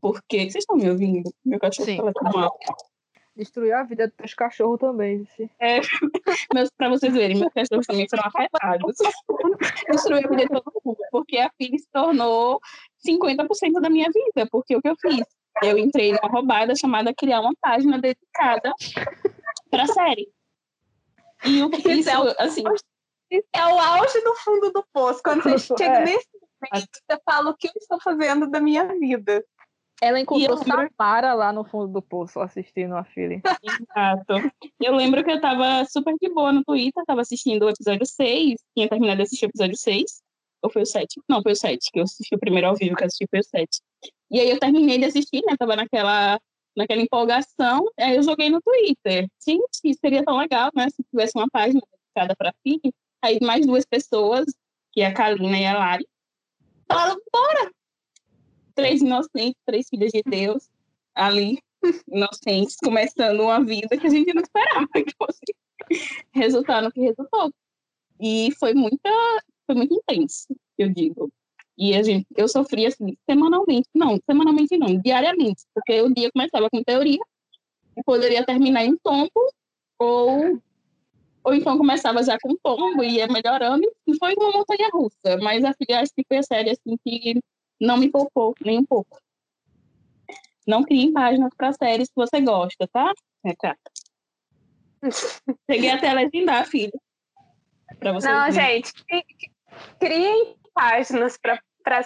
Porque. Vocês estão me ouvindo? Meu cachorro Sim. fala tão alto. Destruiu a vida dos cachorros também. Sim. É, meus, pra vocês verem, meus cachorros também foram afetados. Destruiu a vida de todo mundo. Porque a Philly se tornou 50% da minha vida. Porque o que eu fiz? Eu entrei numa roubada chamada criar uma página dedicada para a série. E o que isso, é o, assim, é o auge do fundo do poço. Quando você chega é. nesse momento, você fala o que eu estou fazendo da minha vida. Ela encontrou eu... Samara lá no fundo do poço assistindo a filha. Exato. Eu lembro que eu tava super de boa no Twitter, tava assistindo o episódio 6, tinha terminado de assistir o episódio 6. Ou foi o 7? Não, foi o 7, que eu assisti o primeiro ao vivo, que eu assisti foi o 7. E aí eu terminei de assistir, né? Tava naquela naquela empolgação, aí eu joguei no Twitter. Gente, seria tão legal, né, se tivesse uma página dedicada para FIC. Aí mais duas pessoas, que é a Kalina e a Lari, falaram, bora! Três inocentes, três filhas de Deus, ali, inocentes, começando uma vida que a gente não esperava que fosse resultar no que resultou. E foi muita, foi muito intenso, eu digo. E a gente, eu sofria assim, semanalmente. Não, semanalmente não, diariamente. Porque o dia começava com teoria e poderia terminar em tombo ou ou então começava já com tombo e ia melhorando, e foi uma montanha russa. Mas a filha acho que foi a série assim que não me poupou nem um pouco. Não criem páginas para séries que você gosta, tá? Retrata. Cheguei até a legendar. Pra vocês não, verem. gente, criem páginas para para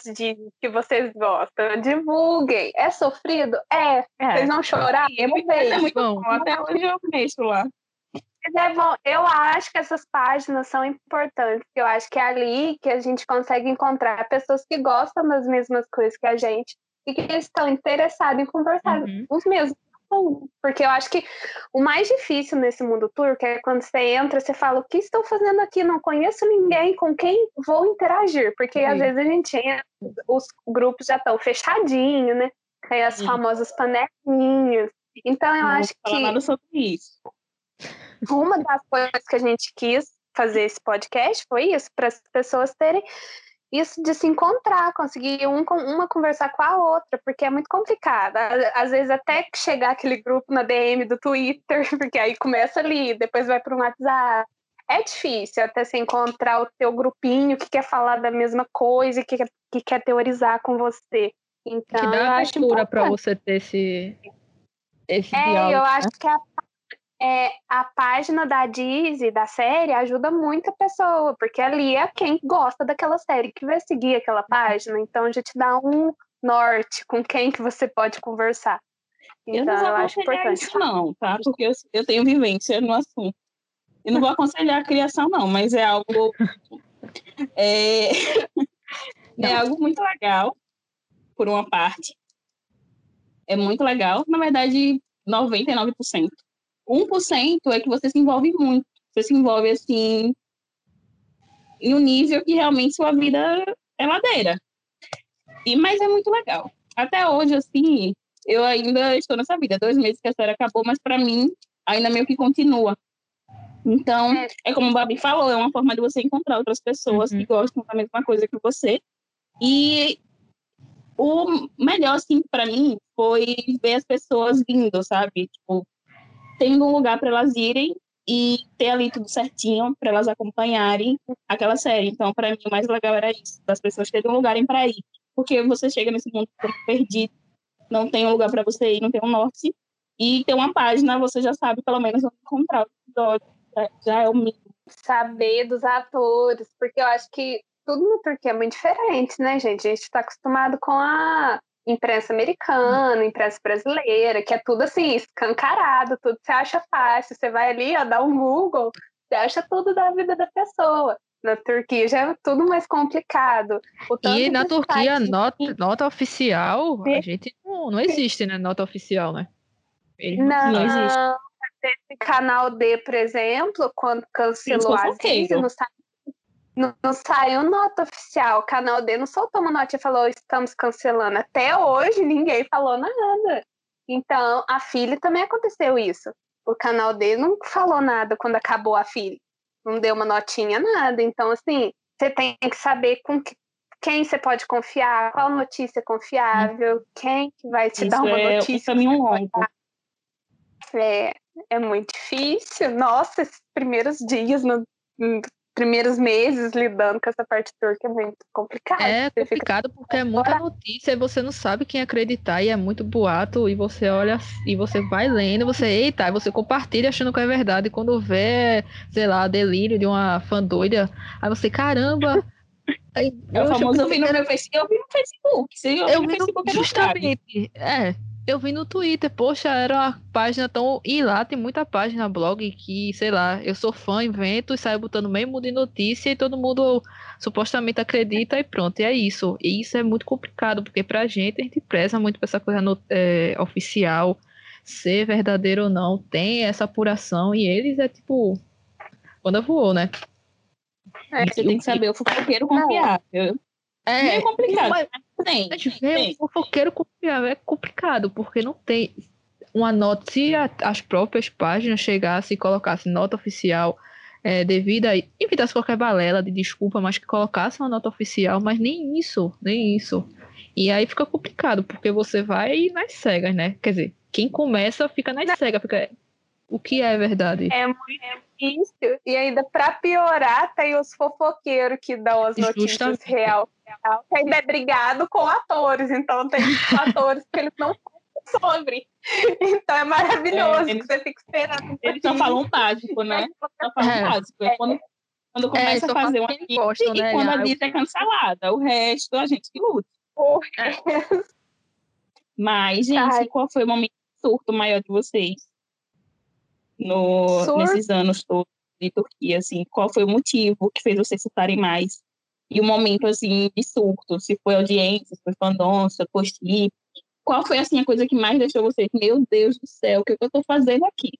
que vocês gostam. Divulguem. É sofrido? É. é. Vocês não chorar? É, muito, é muito bom. bom. Até hoje eu mexo lá. É bom. Eu acho que essas páginas são importantes. Eu acho que é ali que a gente consegue encontrar pessoas que gostam das mesmas coisas que a gente e que estão interessados em conversar uhum. os mesmos porque eu acho que o mais difícil nesse mundo turco é quando você entra, você fala, o que estou fazendo aqui? Não conheço ninguém, com quem vou interagir? Porque Sim. às vezes a gente os grupos já estão fechadinhos, né? Tem as Sim. famosas panelinhas. Então eu Não acho vou falar que. nada sobre isso. Uma das coisas que a gente quis fazer esse podcast foi isso, para as pessoas terem isso de se encontrar, conseguir um, uma conversar com a outra, porque é muito complicado. Às vezes até chegar aquele grupo na DM do Twitter, porque aí começa ali, depois vai para um WhatsApp. É difícil até se encontrar o teu grupinho que quer falar da mesma coisa e que quer, que quer teorizar com você. Então, que dá abertura para você ter esse, esse é, diálogo. Eu né? acho que a é, a página da Disney, da série, ajuda muito a pessoa, porque ali é quem gosta daquela série que vai seguir aquela página, então já te dá um norte com quem que você pode conversar. Então, eu não vou eu acho importante. isso não, tá? Porque eu, eu tenho vivência no assunto. Eu não vou aconselhar a criação, não, mas é algo... É, é algo muito legal, por uma parte. É muito legal. Na verdade, 99%. 1% é que você se envolve muito. Você se envolve, assim, em um nível que realmente sua vida é ladeira. E, mas é muito legal. Até hoje, assim, eu ainda estou nessa vida. Dois meses que a série acabou, mas para mim, ainda meio que continua. Então, é. é como o Babi falou, é uma forma de você encontrar outras pessoas uhum. que gostam da mesma coisa que você. E o melhor, assim, para mim, foi ver as pessoas vindo, sabe? Tipo, tendo um lugar para elas irem e ter ali tudo certinho para elas acompanharem aquela série. Então, para mim, o mais legal era isso, das pessoas terem um lugar para ir. Porque você chega nesse mundo perdido, não tem um lugar para você ir, não tem um norte. E tem uma página, você já sabe pelo menos onde encontrar o episódio. Já é o mínimo. Saber dos atores, porque eu acho que tudo no Turquia é muito diferente, né, gente? A gente está acostumado com a imprensa americana, imprensa brasileira, que é tudo assim, escancarado, tudo você acha fácil. Você vai ali, ó, dá um Google, você acha tudo da vida da pessoa. Na Turquia já é tudo mais complicado. E na Turquia, nota, nota oficial, a gente não, não existe, né? Nota oficial, né? Ele não, não existe. Esse canal D, por exemplo, quando cancelou a Aziz, não sabe não, não, saiu nota oficial. O canal D não soltou uma nota e falou: estamos cancelando. Até hoje ninguém falou nada. Então, a filha também aconteceu isso. O canal D não falou nada quando acabou a filha. Não deu uma notinha, nada. Então, assim, você tem que saber com que, quem você pode confiar, qual notícia é confiável, quem que vai te isso dar uma é notícia. Um caminho longo. É, é muito difícil. Nossa, esses primeiros dias no, primeiros meses lidando com essa parte turca é muito complicado. É complicado porque é muita notícia e você não sabe quem acreditar e é muito boato e você olha e você vai lendo, você, eita, você compartilha achando que é verdade e quando vê, sei lá, delírio de uma fã doida, aí você, caramba... Aí, é o famoso eu vi no, Facebook. Eu vi no Facebook. Eu, eu vi no Facebook, justamente. É, eu vi no Twitter, poxa, era uma página tão. E lá tem muita página, blog, que, sei lá, eu sou fã, invento e saio botando meio mundo de notícia e todo mundo supostamente acredita e pronto, e é isso. E isso é muito complicado, porque pra gente, a gente preza muito pra essa coisa no, é, oficial, ser verdadeiro ou não, tem essa apuração, e eles é tipo. Quando voou, né? É, você tem que saber o fofoqueiro confiável. É, meio complicado. Mas, tem, tem. O fofoqueiro confiável é complicado, porque não tem uma nota. Se a, as próprias páginas chegassem e colocassem nota oficial é, devido a. Invitasse qualquer balela de desculpa, mas que colocasse uma nota oficial, mas nem isso, nem isso. E aí fica complicado, porque você vai nas cegas, né? Quer dizer, quem começa fica nas cegas, fica. O que é verdade? É muito, difícil. E ainda, para piorar, tem os fofoqueiros que dão as notícias Justamente. real, real, que ainda é brigado com atores. Então, tem atores que eles não falam sobre. Então, é maravilhoso É, que você fica esperando. um Eles só falam básico, né? Só falam É. básico. É quando, quando começa só a fazer uma eles lista gostam, e né? quando a lista é cancelada. O resto, a gente que luta. Mas, gente, Ai. qual foi o momento de surto maior de vocês? No? Nesses anos todos de Turquia, assim, qual foi o motivo que fez vocês surtarem mais? E o momento, assim, de surto, se foi audiência, se foi fandom, se foi post qual foi, assim, a coisa que mais deixou vocês, meu Deus do céu, o que, que eu tô fazendo aqui?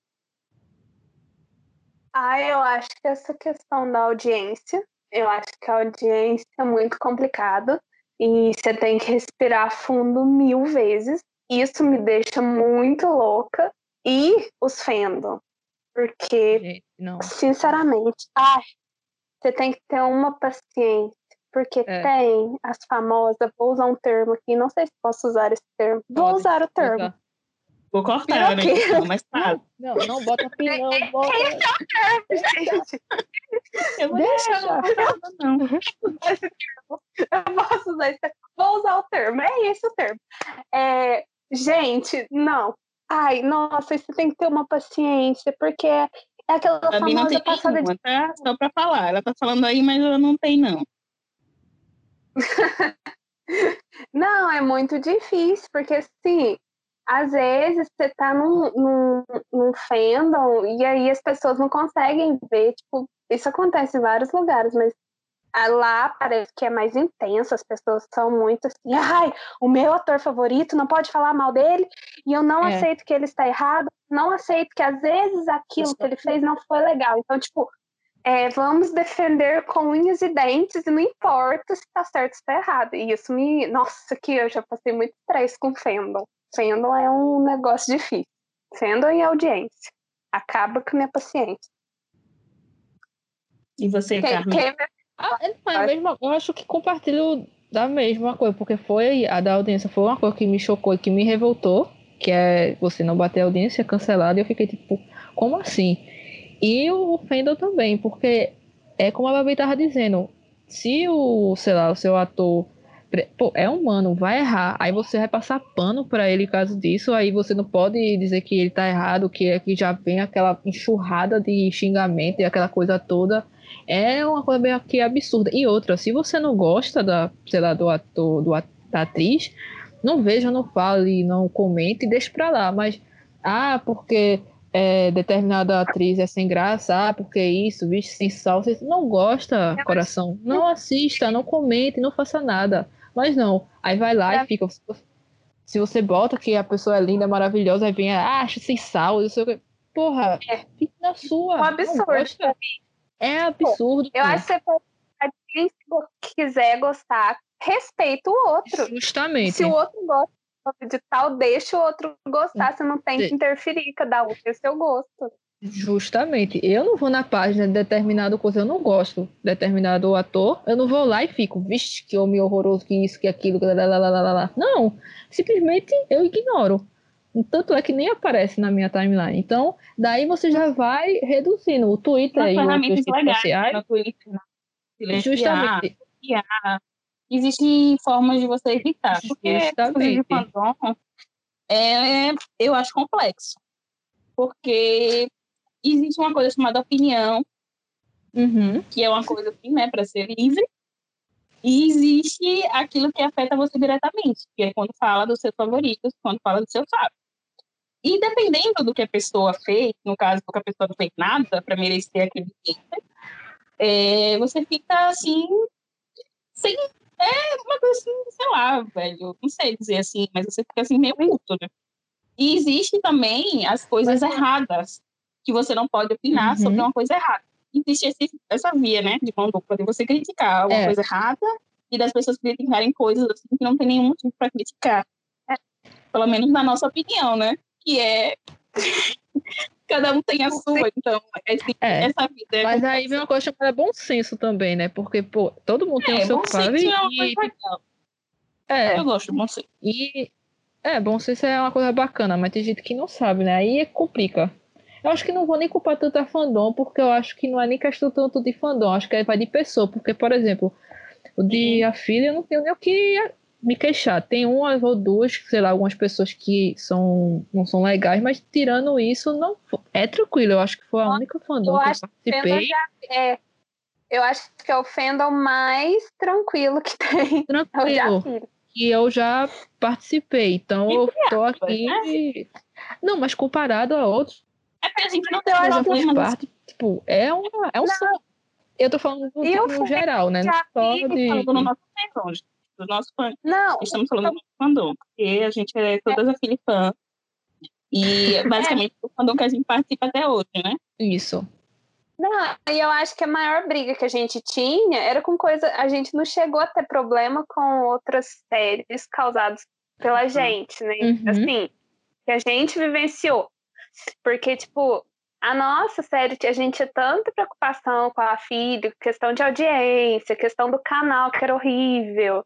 Ah, eu acho que essa questão da audiência, eu acho que a audiência é muito complicado e você tem que respirar fundo mil vezes. Isso me deixa muito louca. E os fandom, porque, Gente, não. sinceramente, ai, você tem que ter uma paciência, porque É. tem as famosas, vou usar um termo aqui, não sei se posso usar esse termo, vou Pode, usar o termo. Vou cortar, né? Mas fala. Não, não bota pilão, bota. Gente, Eu vou Deixa. deixar, não, não. esse termo. Eu posso usar esse termo. Vou usar o termo. É esse o termo. É, gente, não. Ai, nossa, isso tem que ter uma paciência, porque é aquela A não famosa tem passada de. nenhuma, tá? Só pra falar. Ela tá falando aí, mas ela não tem, não. Não, é muito difícil, porque assim, às vezes você tá num, num, num fandom e aí as pessoas não conseguem ver, tipo, isso acontece em vários lugares, mas lá parece que é mais intenso, as pessoas são muito assim, ai, o meu ator favorito não pode falar mal dele, e eu não É. aceito que ele está errado, não aceito que às vezes aquilo que ele fez não foi legal. Então, tipo, é, vamos defender com unhas e dentes, e não importa se tá certo ou se tá errado. E isso me. Nossa, que eu já passei muito estresse com fandom. Fandom é um negócio difícil. Fandom e audiência. Acaba com a minha paciência. E você, Quem, Carmen? quem Ah, não é a mesma, eu acho que compartilho da mesma coisa, porque foi a da audiência foi uma coisa que me chocou e que me revoltou, que é você não bater a audiência cancelada, e eu fiquei tipo, como assim? E o fandom também, porque é como a Babi tava dizendo, se o, sei lá, o seu ator pô, é humano, vai errar, aí você vai passar pano pra ele caso disso, aí você não pode dizer que ele tá errado, que é que já vem aquela enxurrada de xingamento e aquela coisa toda é uma coisa meio que absurda. E outra, se você não gosta da, sei lá, do ator, do, da atriz, não veja, não fale, não comente, deixe pra lá. Mas, ah, porque é, determinada atriz é sem graça, ah, porque isso, vixe, sem sal, você não gosta, coração, não assista, não comente, não faça nada. Mas não, aí vai lá É. e fica. Se você bota que a pessoa é linda, maravilhosa, aí vem, ah, acho sem sal, não sei o quê. Porra, É. fica na sua. Um não absurdo. gosta. É absurdo. Eu pô. acho que você pode. Quem quiser gostar, respeita o outro. Justamente. Se o outro gosta de tal, deixa o outro gostar. Você não tem que interferir, cada um tem o seu gosto. Justamente. Eu não vou na página de determinado coisa, eu não gosto de determinado ator, eu não vou lá e fico, vixe, que homem horroroso, que isso, que aquilo, que lá, lá, lá, lá, lá. Não. Simplesmente eu ignoro. Tanto é que nem aparece na minha timeline. Então, daí você já vai reduzindo o Twitter Umas e ferramentas legais sociais. no Twitter. né? Silenciar, Justamente. bloquear. Existem formas de você evitar. Porque coisa de Justamente. fandom é, eu acho complexo. Porque existe uma coisa chamada opinião, Uhum. que é uma coisa assim, né, para ser livre. E existe aquilo que afeta você diretamente, que é quando fala dos seus favoritos, quando fala do seu fato. E dependendo do que a pessoa fez, no caso, do que a pessoa não fez nada para merecer aquele hater, é, você fica assim, sem. É uma coisa assim, sei lá, velho, não sei dizer assim, mas você fica assim meio puto, né? E existe também as coisas erradas, que você não pode opinar Uhum. sobre uma coisa errada. Existe esse, essa via, né, de mão dupla, de você criticar alguma É. coisa errada e das pessoas criticarem coisas assim que não tem nenhum motivo para criticar. Pelo menos na nossa opinião, né? Que é. Cada um tem a sua, então esse- É. essa vida é Mas aí vem uma coisa chamada bom senso também, né? Porque, pô, todo mundo tem É, o seu fave é e, é, Eu gosto de bom senso. E é, bom senso é uma coisa bacana, mas tem gente que não sabe, né? Aí complica. Eu acho que não vou nem culpar tanto a fandom, porque eu acho que não é nem questão tanto de fandom, acho que vai de pessoa, porque, por exemplo, o de a filha eu não tenho nem o que me queixar. Tem uma ou duas, sei lá, algumas pessoas que são, não são legais, mas tirando isso, não é tranquilo. Eu acho que foi a única fandom eu que eu acho participei. Já é, eu acho que é o fandom mais tranquilo que tem. É Tranquilo. E eu já participei, então eu tô aqui. Não, mas comparado a outros, É porque a gente não tem Eu eu acho já problema parte, tipo, é, uma, é um sonho. Eu tô falando no, no fandom geral, né? Não só de. Do nosso do fã. Não, Estamos falando do nosso fandom, porque a gente é todas aquele fã. E basicamente o fandom que a gente participa até hoje, né? Isso. Não, e eu acho que a maior briga que a gente tinha era com coisa. A gente não chegou a ter problema com outras séries causadas pela gente, né? Uhum. Assim, que a gente vivenciou. Porque, tipo, a nossa série, a gente tinha tanta preocupação com a filha, questão de audiência, questão do canal, que era horrível,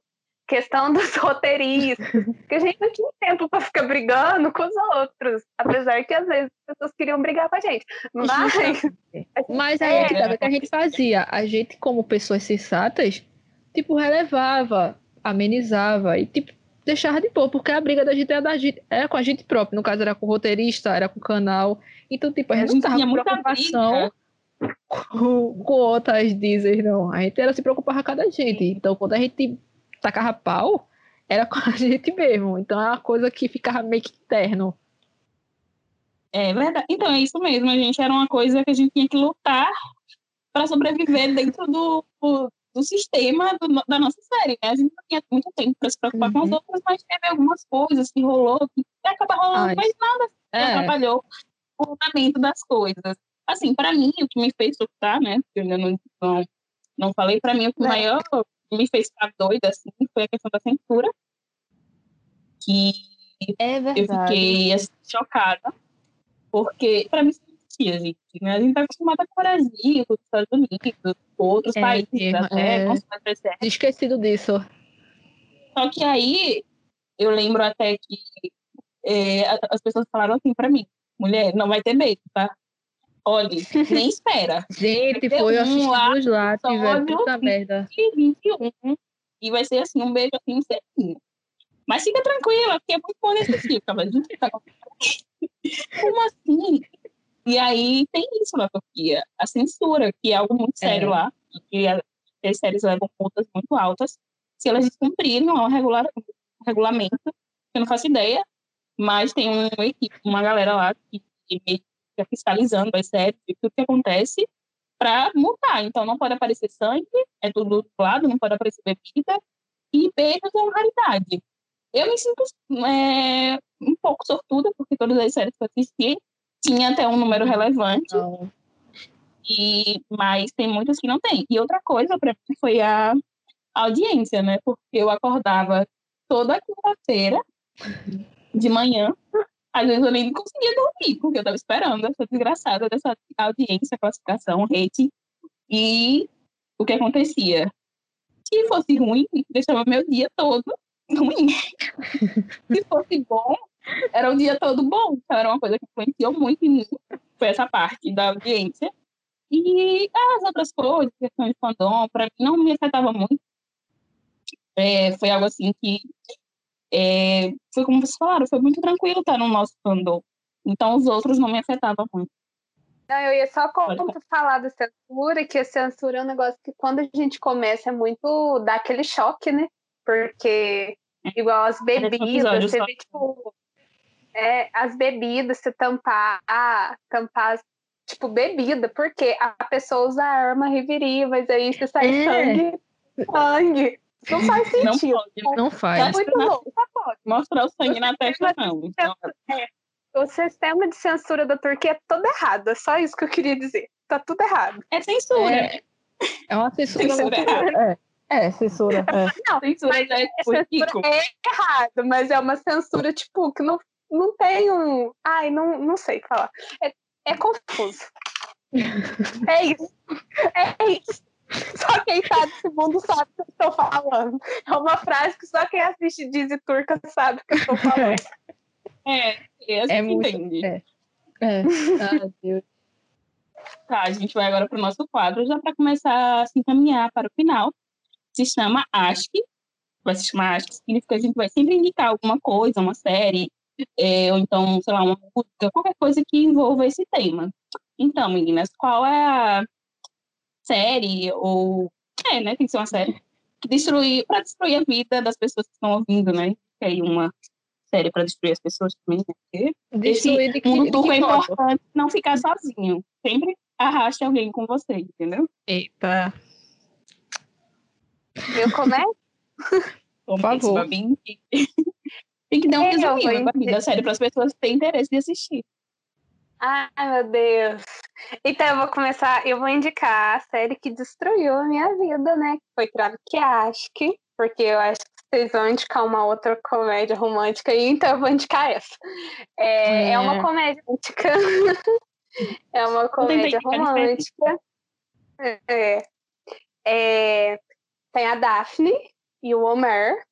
questão dos roteiristas, que a gente não tinha tempo para ficar brigando com os outros. Apesar que às vezes as pessoas queriam brigar com a gente. Mas. Mas aí É. é que o que a gente fazia? A gente, como pessoas sensatas, tipo, relevava, amenizava e, tipo, deixava de boa, porque a briga da gente era, da gente, era com a gente própria. No caso, era com o roteirista, era com o canal. Então, tipo, a gente não tava tinha com muita preocupação com, com outras dizes, não. A gente era se preocupar com cada gente. Então, quando a gente tacava pau, era com a gente mesmo. Então, é uma coisa que ficava meio que interno. É verdade. Então, é isso mesmo. A gente era uma coisa que a gente tinha que lutar para sobreviver dentro do, do, do sistema do- da nossa série, né? A gente não tinha muito tempo para se preocupar com as Uhum. outras, mas teve algumas coisas que rolou que acaba rolando, Ai. mas nada É, atrapalhou o andamento das coisas. Assim, para mim, o que me fez surtar, né? Eu ainda não, não, não falei, para mim, o É. me fez ficar doida, assim, foi a questão da censura. Que é eu fiquei assim, chocada, porque para mim isso não existia, gente. Né? A gente tá acostumada com o Brasil, com os Estados Unidos, com outros É, países até, é. TCE. esquecido disso. Só que aí eu lembro até que é, as pessoas falaram assim para mim, mulher, não vai ter medo, tá? Olhe, nem espera. Gente, foi um assistir lá, os lá, tiveram episódio, puta merda. E 21. E vai ser assim, um beijo assim, um selinho. Mas fica tranquila, porque é muito bom nesse tipo. Eu gente, tá acontecendo? Como assim? E aí tem isso na Turquia, a censura, que é algo muito sério É. lá, e as séries levam multas muito altas. Se elas descumprirem o regular, regulamento, eu não faço ideia, mas tem uma equipe, uma galera lá que, que fica fiscalizando as séries e tudo que acontece para multar. Então não pode aparecer sangue, é tudo do lado, não pode aparecer bebida, e beijos é uma raridade. Eu me sinto é, um pouco sortuda, porque todas as séries que eu assisti tinha até um número relevante, Não. e, mas tem muitas que não tem. E outra coisa para mim foi a audiência, né? Porque eu acordava toda quinta-feira de manhã, às vezes eu nem conseguia dormir, porque eu estava esperando essa desgraçada dessa audiência, classificação, rating. E o que acontecia? Se fosse ruim, deixava meu dia todo ruim. Se fosse bom, era o dia todo bom. Então, era uma coisa que influenciou muito em mim. Foi essa parte da audiência. E as outras coisas, questão de fandom, para mim não me afetava muito. É, foi algo assim que é, foi como vocês falaram, foi muito tranquilo estar no nosso fandom. Então os outros não me afetavam muito. Não, eu ia só falar da censura, que a censura é um negócio que quando a gente começa é muito dá aquele choque, né? Porque, igual as bebidas, você vê, tipo, é, as bebidas, você tampar, tampar, tipo, bebida, porque a pessoa usa arma reviria, mas aí você sai É. sangue, sangue. Não faz Não sentido. pode Não É faz. muito louco. mostrar o sangue na testa, não. Então, O sistema de censura da Turquia é todo errado. É só isso que eu queria dizer. Tá tudo errado. é censura. É, é uma censura. Censura É, é censura. É. Não, Censura já é a político. censura é errado, mas é uma censura, tipo, que não, não tem um. Ai, não, não sei falar. É, é confuso. É isso. É isso. Só quem tá nesse mundo sabe o que eu estou falando. É uma frase que só quem assiste Dizzy Turca sabe o que eu estou falando. É, é, a É muito. entende. É. É. Ah, Deus. Tá, a gente vai agora para o nosso quadro, já para começar a se encaminhar para o final. Se chama Ask. Vai se chamar Ask, significa que a gente vai sempre indicar alguma coisa, uma série, é, ou então, sei lá, uma música, qualquer coisa que envolva esse tema. Então, meninas, qual é a série, ou. É, né? Tem que ser uma série. Que destruir, para destruir a vida das pessoas que estão ouvindo, né? Tem aí uma série para destruir as pessoas também, né? Destruir de que, mundo de turco que é importante não ficar sozinho. Sempre arraste alguém com você, entendeu? Eita. Eu começo? Por favor. Bem... Tem que dar um É, resuminho da série para as pessoas terem interesse de assistir. Ai, meu Deus. Então eu vou começar, eu vou indicar a série que destruiu a minha vida, né? Que foi Krabkiask, porque eu acho que vocês vão indicar uma outra comédia romântica aí, então eu vou indicar essa. É, é. É. uma comédia romântica. é uma comédia romântica. É. É, tem a Daphne e o Homer.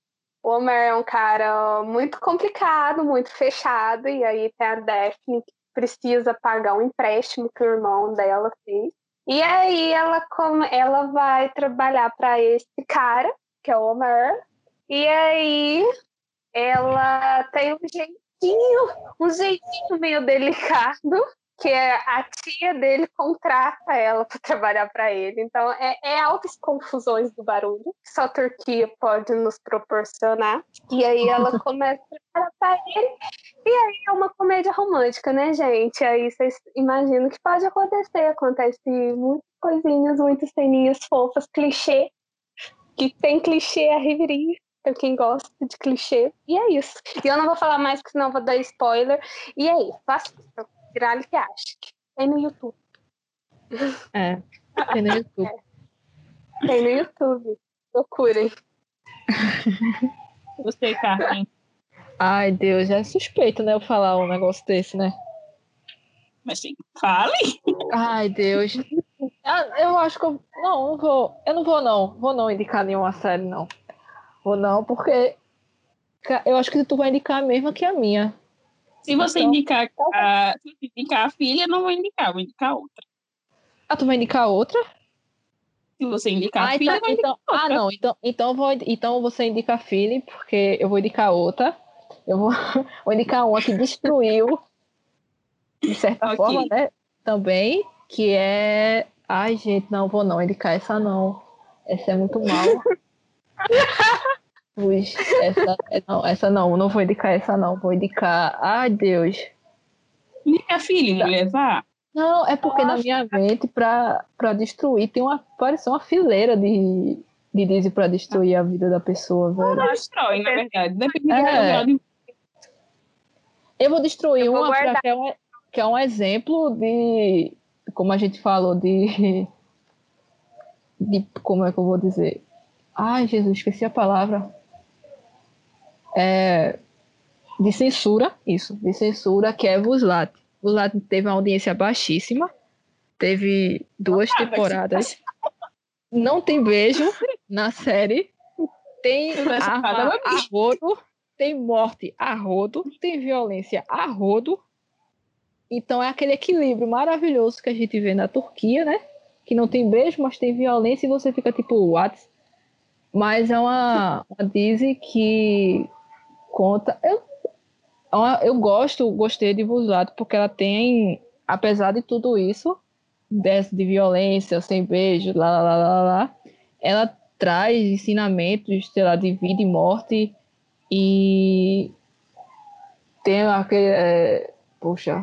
O Homer é um cara muito complicado, muito fechado, e aí tem a Daphne que precisa pagar um empréstimo que o irmão dela fez. E aí ela, come- ela vai trabalhar para esse cara, que é o Homer, e aí ela tem um jeitinho, um jeitinho meio delicado, que é a tia dele contrata ela para trabalhar para ele. Então é, é altas confusões do barulho que só a Turquia pode nos proporcionar. E aí ela começa a trabalhar para ele. E aí é uma comédia romântica, né, gente? Aí vocês imaginam que pode acontecer. Acontece muitas coisinhas, muitas ceninhas fofas, clichê. Que tem clichê a riveria. Pra quem gosta de clichê. E é isso. E eu não vou falar mais, porque senão eu vou dar spoiler. E é isso. Assistam. Virale que acha. Tem no YouTube. É. Tem no YouTube. Tem no YouTube. Procurem. Você, Carmen. Ai, Deus, é suspeito, né? Eu falar um negócio desse, né? Mas sim, fale. Ai, Deus. Ah, Eu acho que eu. Não, não vou. Eu não vou, não. Vou não indicar nenhuma série, não. Vou não, porque. Eu acho que tu vai indicar a mesma que a minha. Se você Então, indicar a, se indicar a filha, eu não vou indicar, vou indicar outra. Ah, tu vai indicar outra? Se você indicar Ah, a filha, então, então, ah, outra. não. Então, então, vou, então você indica a Philly, porque eu vou indicar outra. Eu vou, vou indicar uma que destruiu, de certa Ok. forma, né? Também, que é. Ai, gente, não vou não indicar essa não. Essa é muito mal. Ui, essa, é- não, essa não, não vou indicar essa não. Vou indicar. Ai, Deus. Indica a filha, não levar? Não, é porque na minha mente, pra, pra destruir, tem uma. Parece uma fileira de, de Disney pra destruir a vida da pessoa, velho. Não destrói, na verdade. Depende É. do grau de Eu vou destruir Eu vou uma guardar. que, é um, que é um exemplo de. Como a gente falou, de. De. Como é que eu vou dizer? Ai, Jesus, esqueci a palavra. É, de censura, isso, de censura, que é Vuslat. Vuslat teve uma audiência baixíssima, teve duas Ah, temporadas. Não tem beijo na série. Tem arma fada vai a rodo, tem morte a rodo, tem violência a rodo. Então é aquele equilíbrio maravilhoso que a gente vê na Turquia, né? Que não tem beijo, mas tem violência e você fica tipo, what? Mas é uma, uma Disney que conta. Eu, eu gosto, gostei de Vuslat porque ela tem, apesar de tudo isso, dessa de violência, sem beijo, lá, lá, lá, lá, lá, ela traz ensinamentos, sei lá, de vida e morte e tem aquele, é, poxa,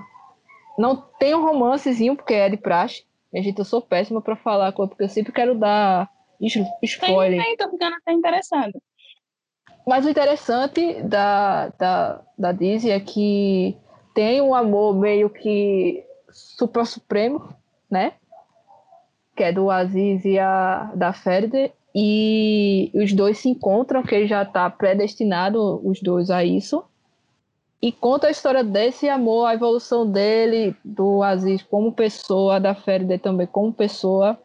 não tem um romancezinho porque é de praxe. Minha gente, eu sou péssima pra falar, porque eu sempre quero dar es- Tem, spoiler. tem, tô ficando até interessada. Mas o interessante da, da, da Disney é que tem um amor meio que super supremo, né? Que é do Aziz e a da Ferde. E os dois se encontram, que ele já está predestinado, os dois, a isso. E conta a história desse amor, a evolução dele, do Aziz como pessoa, da Ferde também como pessoa.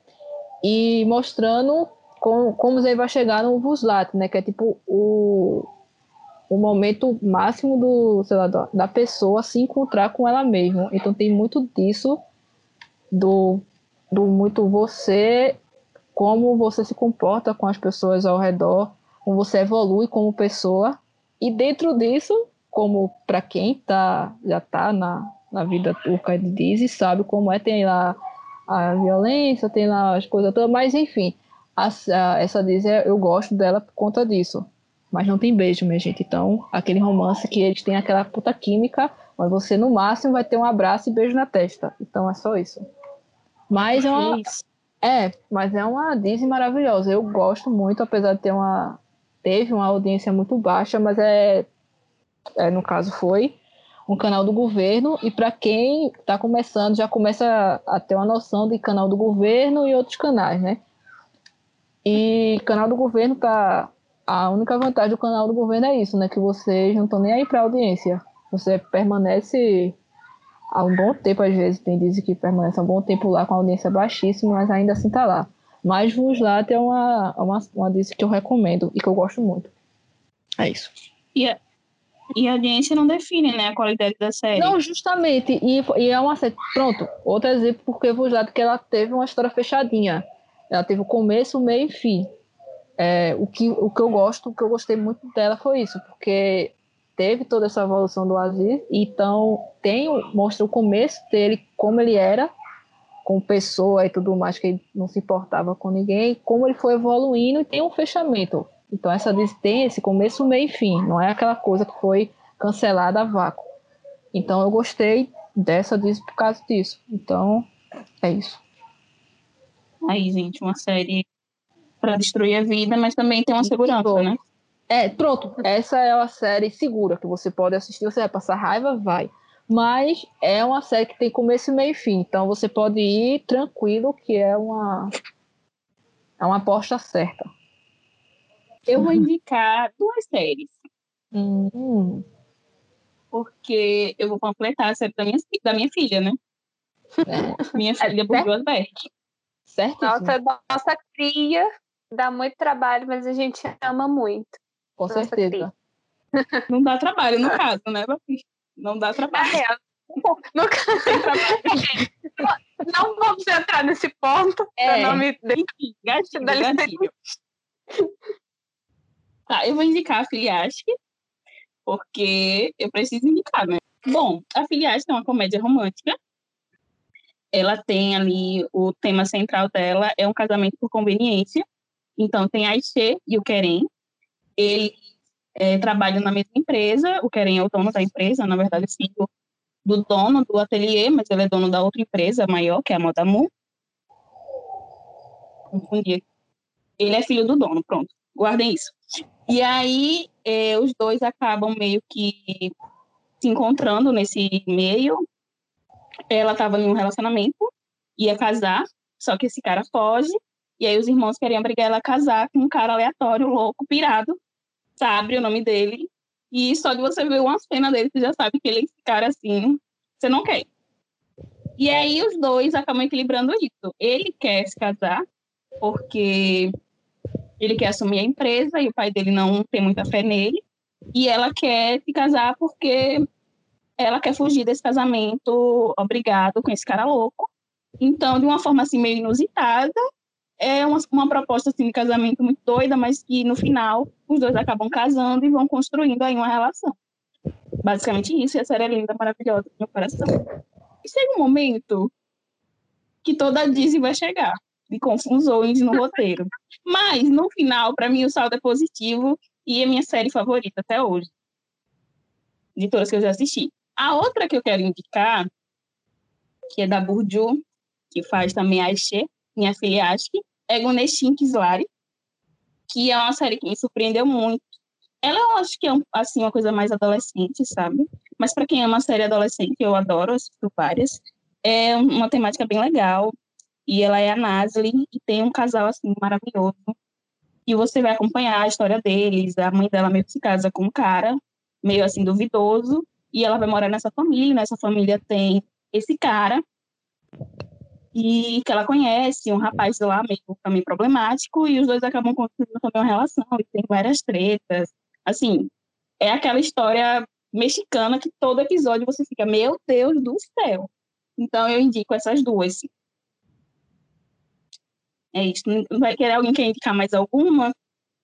E mostrando como, como ele vai chegar no Vuslat, né? Que é tipo o, o momento máximo do, sei lá, da pessoa se encontrar com ela mesma. Então tem muito disso do, do muito você, como você se comporta com as pessoas ao redor, como você evolui como pessoa. E dentro disso, como para quem tá, já está na, na vida turca de Dizzy, sabe como é, tem lá a violência, tem lá as coisas todas, mas enfim, a, a, essa Dizzy eu gosto dela por conta disso. Mas não tem beijo, minha gente. Então, aquele romance que eles têm aquela puta química, mas você no máximo vai ter um abraço e beijo na testa. Então é só isso. Mas é uma. É, mas é uma Disney maravilhosa. Eu gosto muito, apesar de ter uma. Teve uma audiência muito baixa, mas é. é no caso, foi um canal do governo. E para quem está começando, já começa a ter uma noção de canal do governo e outros canais, né? E canal do governo tá. A única vantagem do canal do governo é isso, né? Que vocês não estão nem aí para audiência. Você permanece há um bom tempo, às vezes, tem dizem que permanece há um bom tempo lá com a audiência baixíssima, mas ainda assim tá lá. Mas Vuslat é uma, uma, uma dica que eu recomendo e que eu gosto muito. É isso. E a, e a audiência não define, né, a qualidade da série. Não, justamente. E, e é uma série. Pronto, outro exemplo, porque Vuslat que ela teve uma história fechadinha. Ela teve o começo, o meio e fim. É, o, que, o que eu gosto, o que eu gostei muito dela foi isso, porque teve toda essa evolução do Aziz, então tem mostra o começo dele, como ele era, com pessoa e tudo mais, que ele não se importava com ninguém, como ele foi evoluindo e tem um fechamento. Então essa tem esse começo, meio e fim, não é aquela coisa que foi cancelada a vácuo. Então eu gostei dessa diz por causa disso. Então é isso. Aí, gente, uma série para destruir a vida, mas também tem uma segurança, né? É, pronto. Essa é uma série segura que você pode assistir. Você vai passar raiva? Vai. Mas é uma série que tem começo, meio e fim. Então você pode ir tranquilo, que é uma, é uma aposta certa. Eu vou indicar duas séries. Hum. Porque eu vou completar a série da minha, da minha filha, né? É. Minha filha, por duas Certo? Nossa, nossa cria dá muito trabalho, mas a gente ama muito. Com Nossa, certeza. Não dá trabalho, no caso, né, Não dá trabalho. É, no caso, não vamos entrar nesse ponto. É, não me... Enfim, gatilho, gatilho. Tá, eu vou indicar a Filiasque, porque eu preciso indicar, né? Bom, a Filiasque é uma comédia romântica. Ela tem ali, o tema central dela é um casamento por conveniência. Então, tem a e o Querem, ele é, na mesma empresa, o Keren é o dono da empresa, na verdade, filho do dono do ateliê, mas ele é dono da outra empresa maior, que é a Modamu. Confundi. Ele é filho do dono, pronto. Guardem isso. E aí, é, os dois acabam meio que se encontrando nesse meio. Ela estava em um relacionamento, ia casar, só que esse cara foge. E aí os irmãos queriam obrigar ela a casar com um cara aleatório, louco, pirado, sabe o nome dele. E só de você ver uma cena dele, você já sabe que ele é esse cara assim, você não quer. E aí os dois acabam equilibrando isso. Ele quer se casar porque ele quer assumir a empresa e o pai dele não tem muita fé nele. E ela quer se casar porque ela quer fugir desse casamento obrigado com esse cara louco. Então, de uma forma assim meio inusitada, é uma, uma proposta assim, de casamento muito doida, mas que no final os dois acabam casando e vão construindo aí uma relação. Basicamente isso, e a série é linda, maravilhosa meu coração. E chega um momento que toda a Disney vai chegar, de confusões no roteiro. Mas, no final, para mim, o saldo é positivo e é minha série favorita até hoje. De todas que eu já assisti. A outra que eu quero indicar, que é da Burju, que faz também a Aishe, minha filha Ashki, é Guneshin Kislari, que é uma série que me surpreendeu muito. Ela eu acho que é assim, uma coisa mais adolescente, sabe? Mas para quem ama a série adolescente, eu adoro, assisto várias. É uma temática bem legal. E ela é a Nasli e tem um casal assim maravilhoso. E você vai acompanhar a história deles. A mãe dela meio que se casa com um cara meio assim duvidoso e ela vai morar nessa família. Nessa família tem esse cara e que ela conhece um rapaz lá meio também problemático e os dois acabam construindo também uma relação e tem várias tretas. Assim, é aquela história mexicana que todo episódio você fica, meu Deus do céu. Então eu indico essas duas. É isso. Não vai querer alguém quer indicar mais alguma?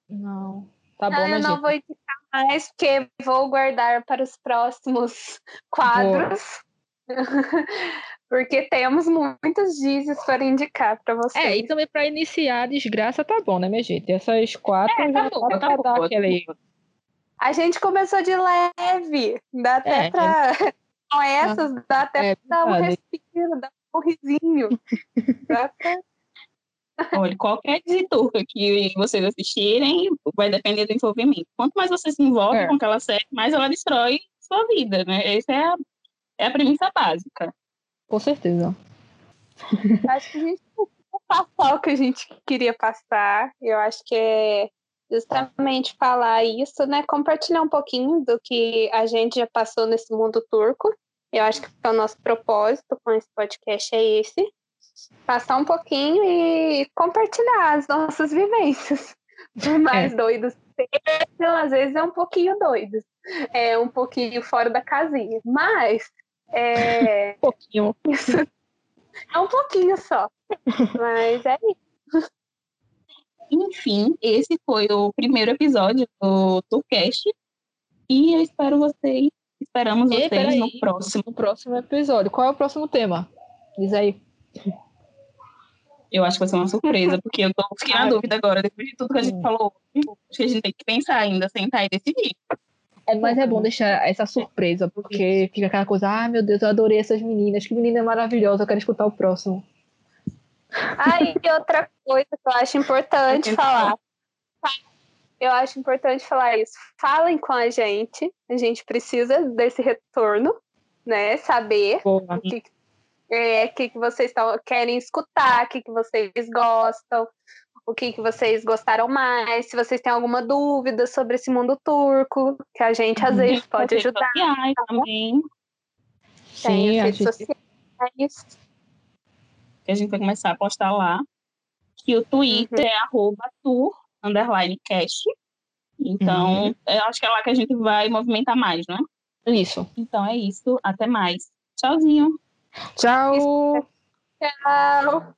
Não. Tá bom, Ah, eu né, não gente? vou indicar mais, porque vou guardar para os próximos quadros. porque temos muitos dizes para indicar para vocês. É, e também pra iniciar a desgraça tá bom, né, minha gente? Essas quatro É, já tá tá pra boa, dar aquele... A gente começou de leve, dá até É. pra. Com essas, dá até É, pra dar um respiro, dar um sorrisinho. Dá até- Olha, qualquer turca que vocês assistirem vai depender do envolvimento. Quanto mais você se envolve É. com aquela série, mais ela destrói sua vida, né? Essa é a, é a premissa básica. Com certeza. Acho que a gente conseguiu passar o que a gente queria passar. Eu acho que é justamente falar isso, né? Compartilhar um pouquinho do que a gente já passou nesse mundo turco. Eu acho que é o nosso propósito com esse podcast é esse. Passar um pouquinho e compartilhar as nossas vivências. Por mais doidos que sejam, às vezes é um pouquinho doidos. É um pouquinho fora da casinha. Mas é, Um pouquinho. isso é um pouquinho só. Mas é isso. Enfim, esse foi o primeiro episódio do Tourcast. E eu espero vocês, esperamos Ei, vocês no próximo. No próximo episódio. Qual é o próximo tema? Diz aí. Eu acho que vai ser uma surpresa, porque eu tô, fiquei na dúvida agora, depois de tudo que a gente Hum. falou. Acho que a gente tem que pensar ainda, sentar e decidir. É, mas é bom deixar essa surpresa, porque fica aquela coisa, ah, meu Deus, eu adorei essas meninas, que menina maravilhosa, eu quero escutar o próximo. Ah, e outra coisa que eu acho importante falar. Eu acho importante falar isso. Falem com a gente. A gente precisa desse retorno, né? Saber Boa. o que, é, que, que vocês tão, querem escutar, o que, que vocês gostam, o que, que vocês gostaram mais, se vocês têm alguma dúvida sobre esse mundo turco, que a gente às vezes pode Redes ajudar. sociais também, Tem Sim, as a redes gente... sociais. que a gente vai começar a postar lá. Que o Twitter Uhum. é arroba tour, underline cast. Então, Uhum. eu acho que é lá que a gente vai movimentar mais, né? Isso. Então é isso. Até mais. Tchauzinho. Tchau! Tchau!